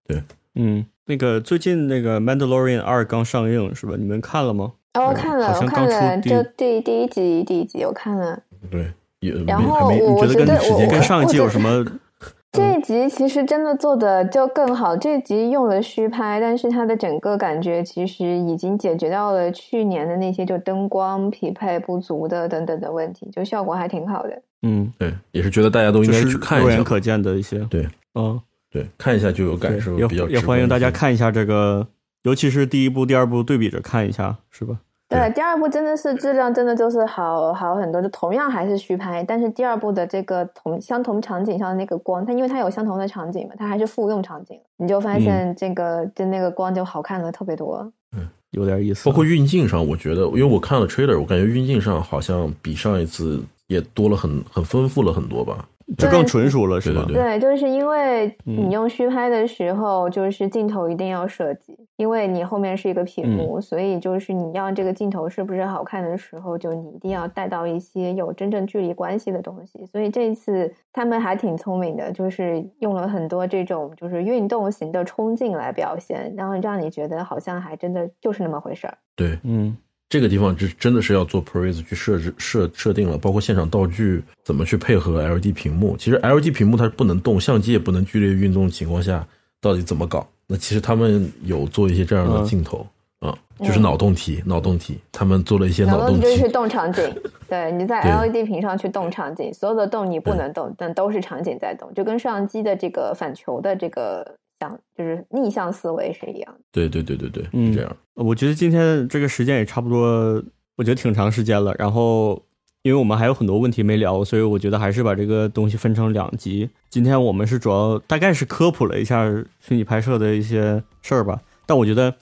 对，嗯，那个最近那个《Mandalorian 二》刚上映是吧？你们看了吗？哦，我看了，我看了，就第第一集，第一集我看了。对，也然后我觉得跟时间跟上一季有什么？(laughs) 这一集其实真的做的就更好。这一集用了虚拍，但是它的整个感觉其实已经解决掉了去年的那些就灯光匹配不足的等等的问题，就效果还挺好的。嗯，对，也是觉得大家都应该去看一下，肉眼可见的一些，对，嗯，对，看一下就有感受，比较也欢迎大家看一下这个，尤其是第一部、第二部对比着看一下，是吧？对，第二部真的是质量真的就是好好很多，就同样还是虚拍，但是第二部的这个同相同场景上的那个光，它因为它有相同的场景嘛，它还是复用场景，你就发现这个就那个光就好看了特别多，嗯，有点意思。包括运镜上，我觉得，因为我看了 trailer，我感觉运镜上好像比上一次。也多了很很丰富了很多吧，就更纯熟了，是吧？对，就是因为你用虚拍的时候，就是镜头一定要设计，因为你后面是一个屏幕，所以就是你要这个镜头是不是好看的时候，就你一定要带到一些有真正距离关系的东西。所以这次他们还挺聪明的，就是用了很多这种就是运动型的冲劲来表现，然后让你觉得好像还真的就是那么回事儿。对，嗯。这个地方就真的是要做 p r a s e 去设置设设定了，包括现场道具怎么去配合 LED 屏幕。其实 LED 屏幕它是不能动，相机也不能剧烈运动情况下，到底怎么搞？那其实他们有做一些这样的镜头啊，就是脑洞题，脑洞题，他们做了一些脑洞题。就是动场景，对，你在 (laughs) LED 屏上去动场景，所有的动你不能动，但都是场景在动，就跟摄像机的这个反球的这个。像就是逆向思维是一样的，对对对对对，是，这样。我觉得今天这个时间也差不多，我觉得挺长时间了。然后，因为我们还有很多问题没聊，所以我觉得还是把这个东西分成两集。今天我们是主要大概是科普了一下虚拟拍摄的一些事儿吧。但我觉得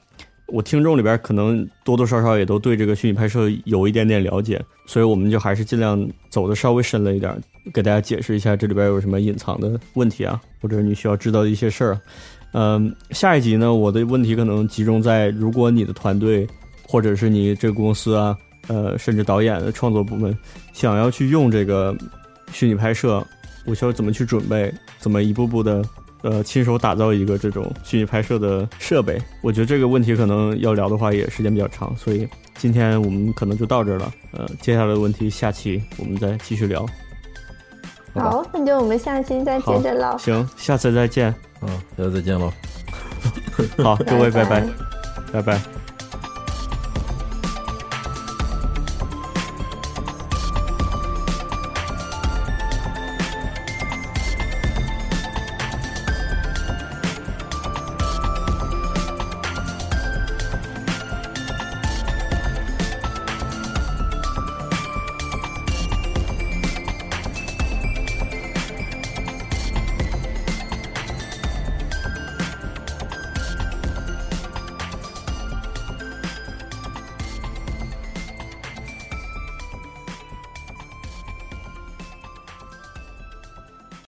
我听众里边可能多多少少也都对这个虚拟拍摄有一点点了解，所以我们就还是尽量走的稍微深了一点。给大家解释一下这里边有什么隐藏的问题啊，或者你需要知道的一些事儿。嗯，下一集呢，我的问题可能集中在如果你的团队或者是你这个公司啊，呃，甚至导演的创作部门想要去用这个虚拟拍摄，我需要怎么去准备，怎么一步步的呃亲手打造一个这种虚拟拍摄的设备？我觉得这个问题可能要聊的话也时间比较长，所以今天我们可能就到这儿了。呃，接下来的问题下期我们再继续聊。好，那就我们下期再接着唠。行，下次再见。嗯，下次再见喽。好，各位，拜拜，拜拜。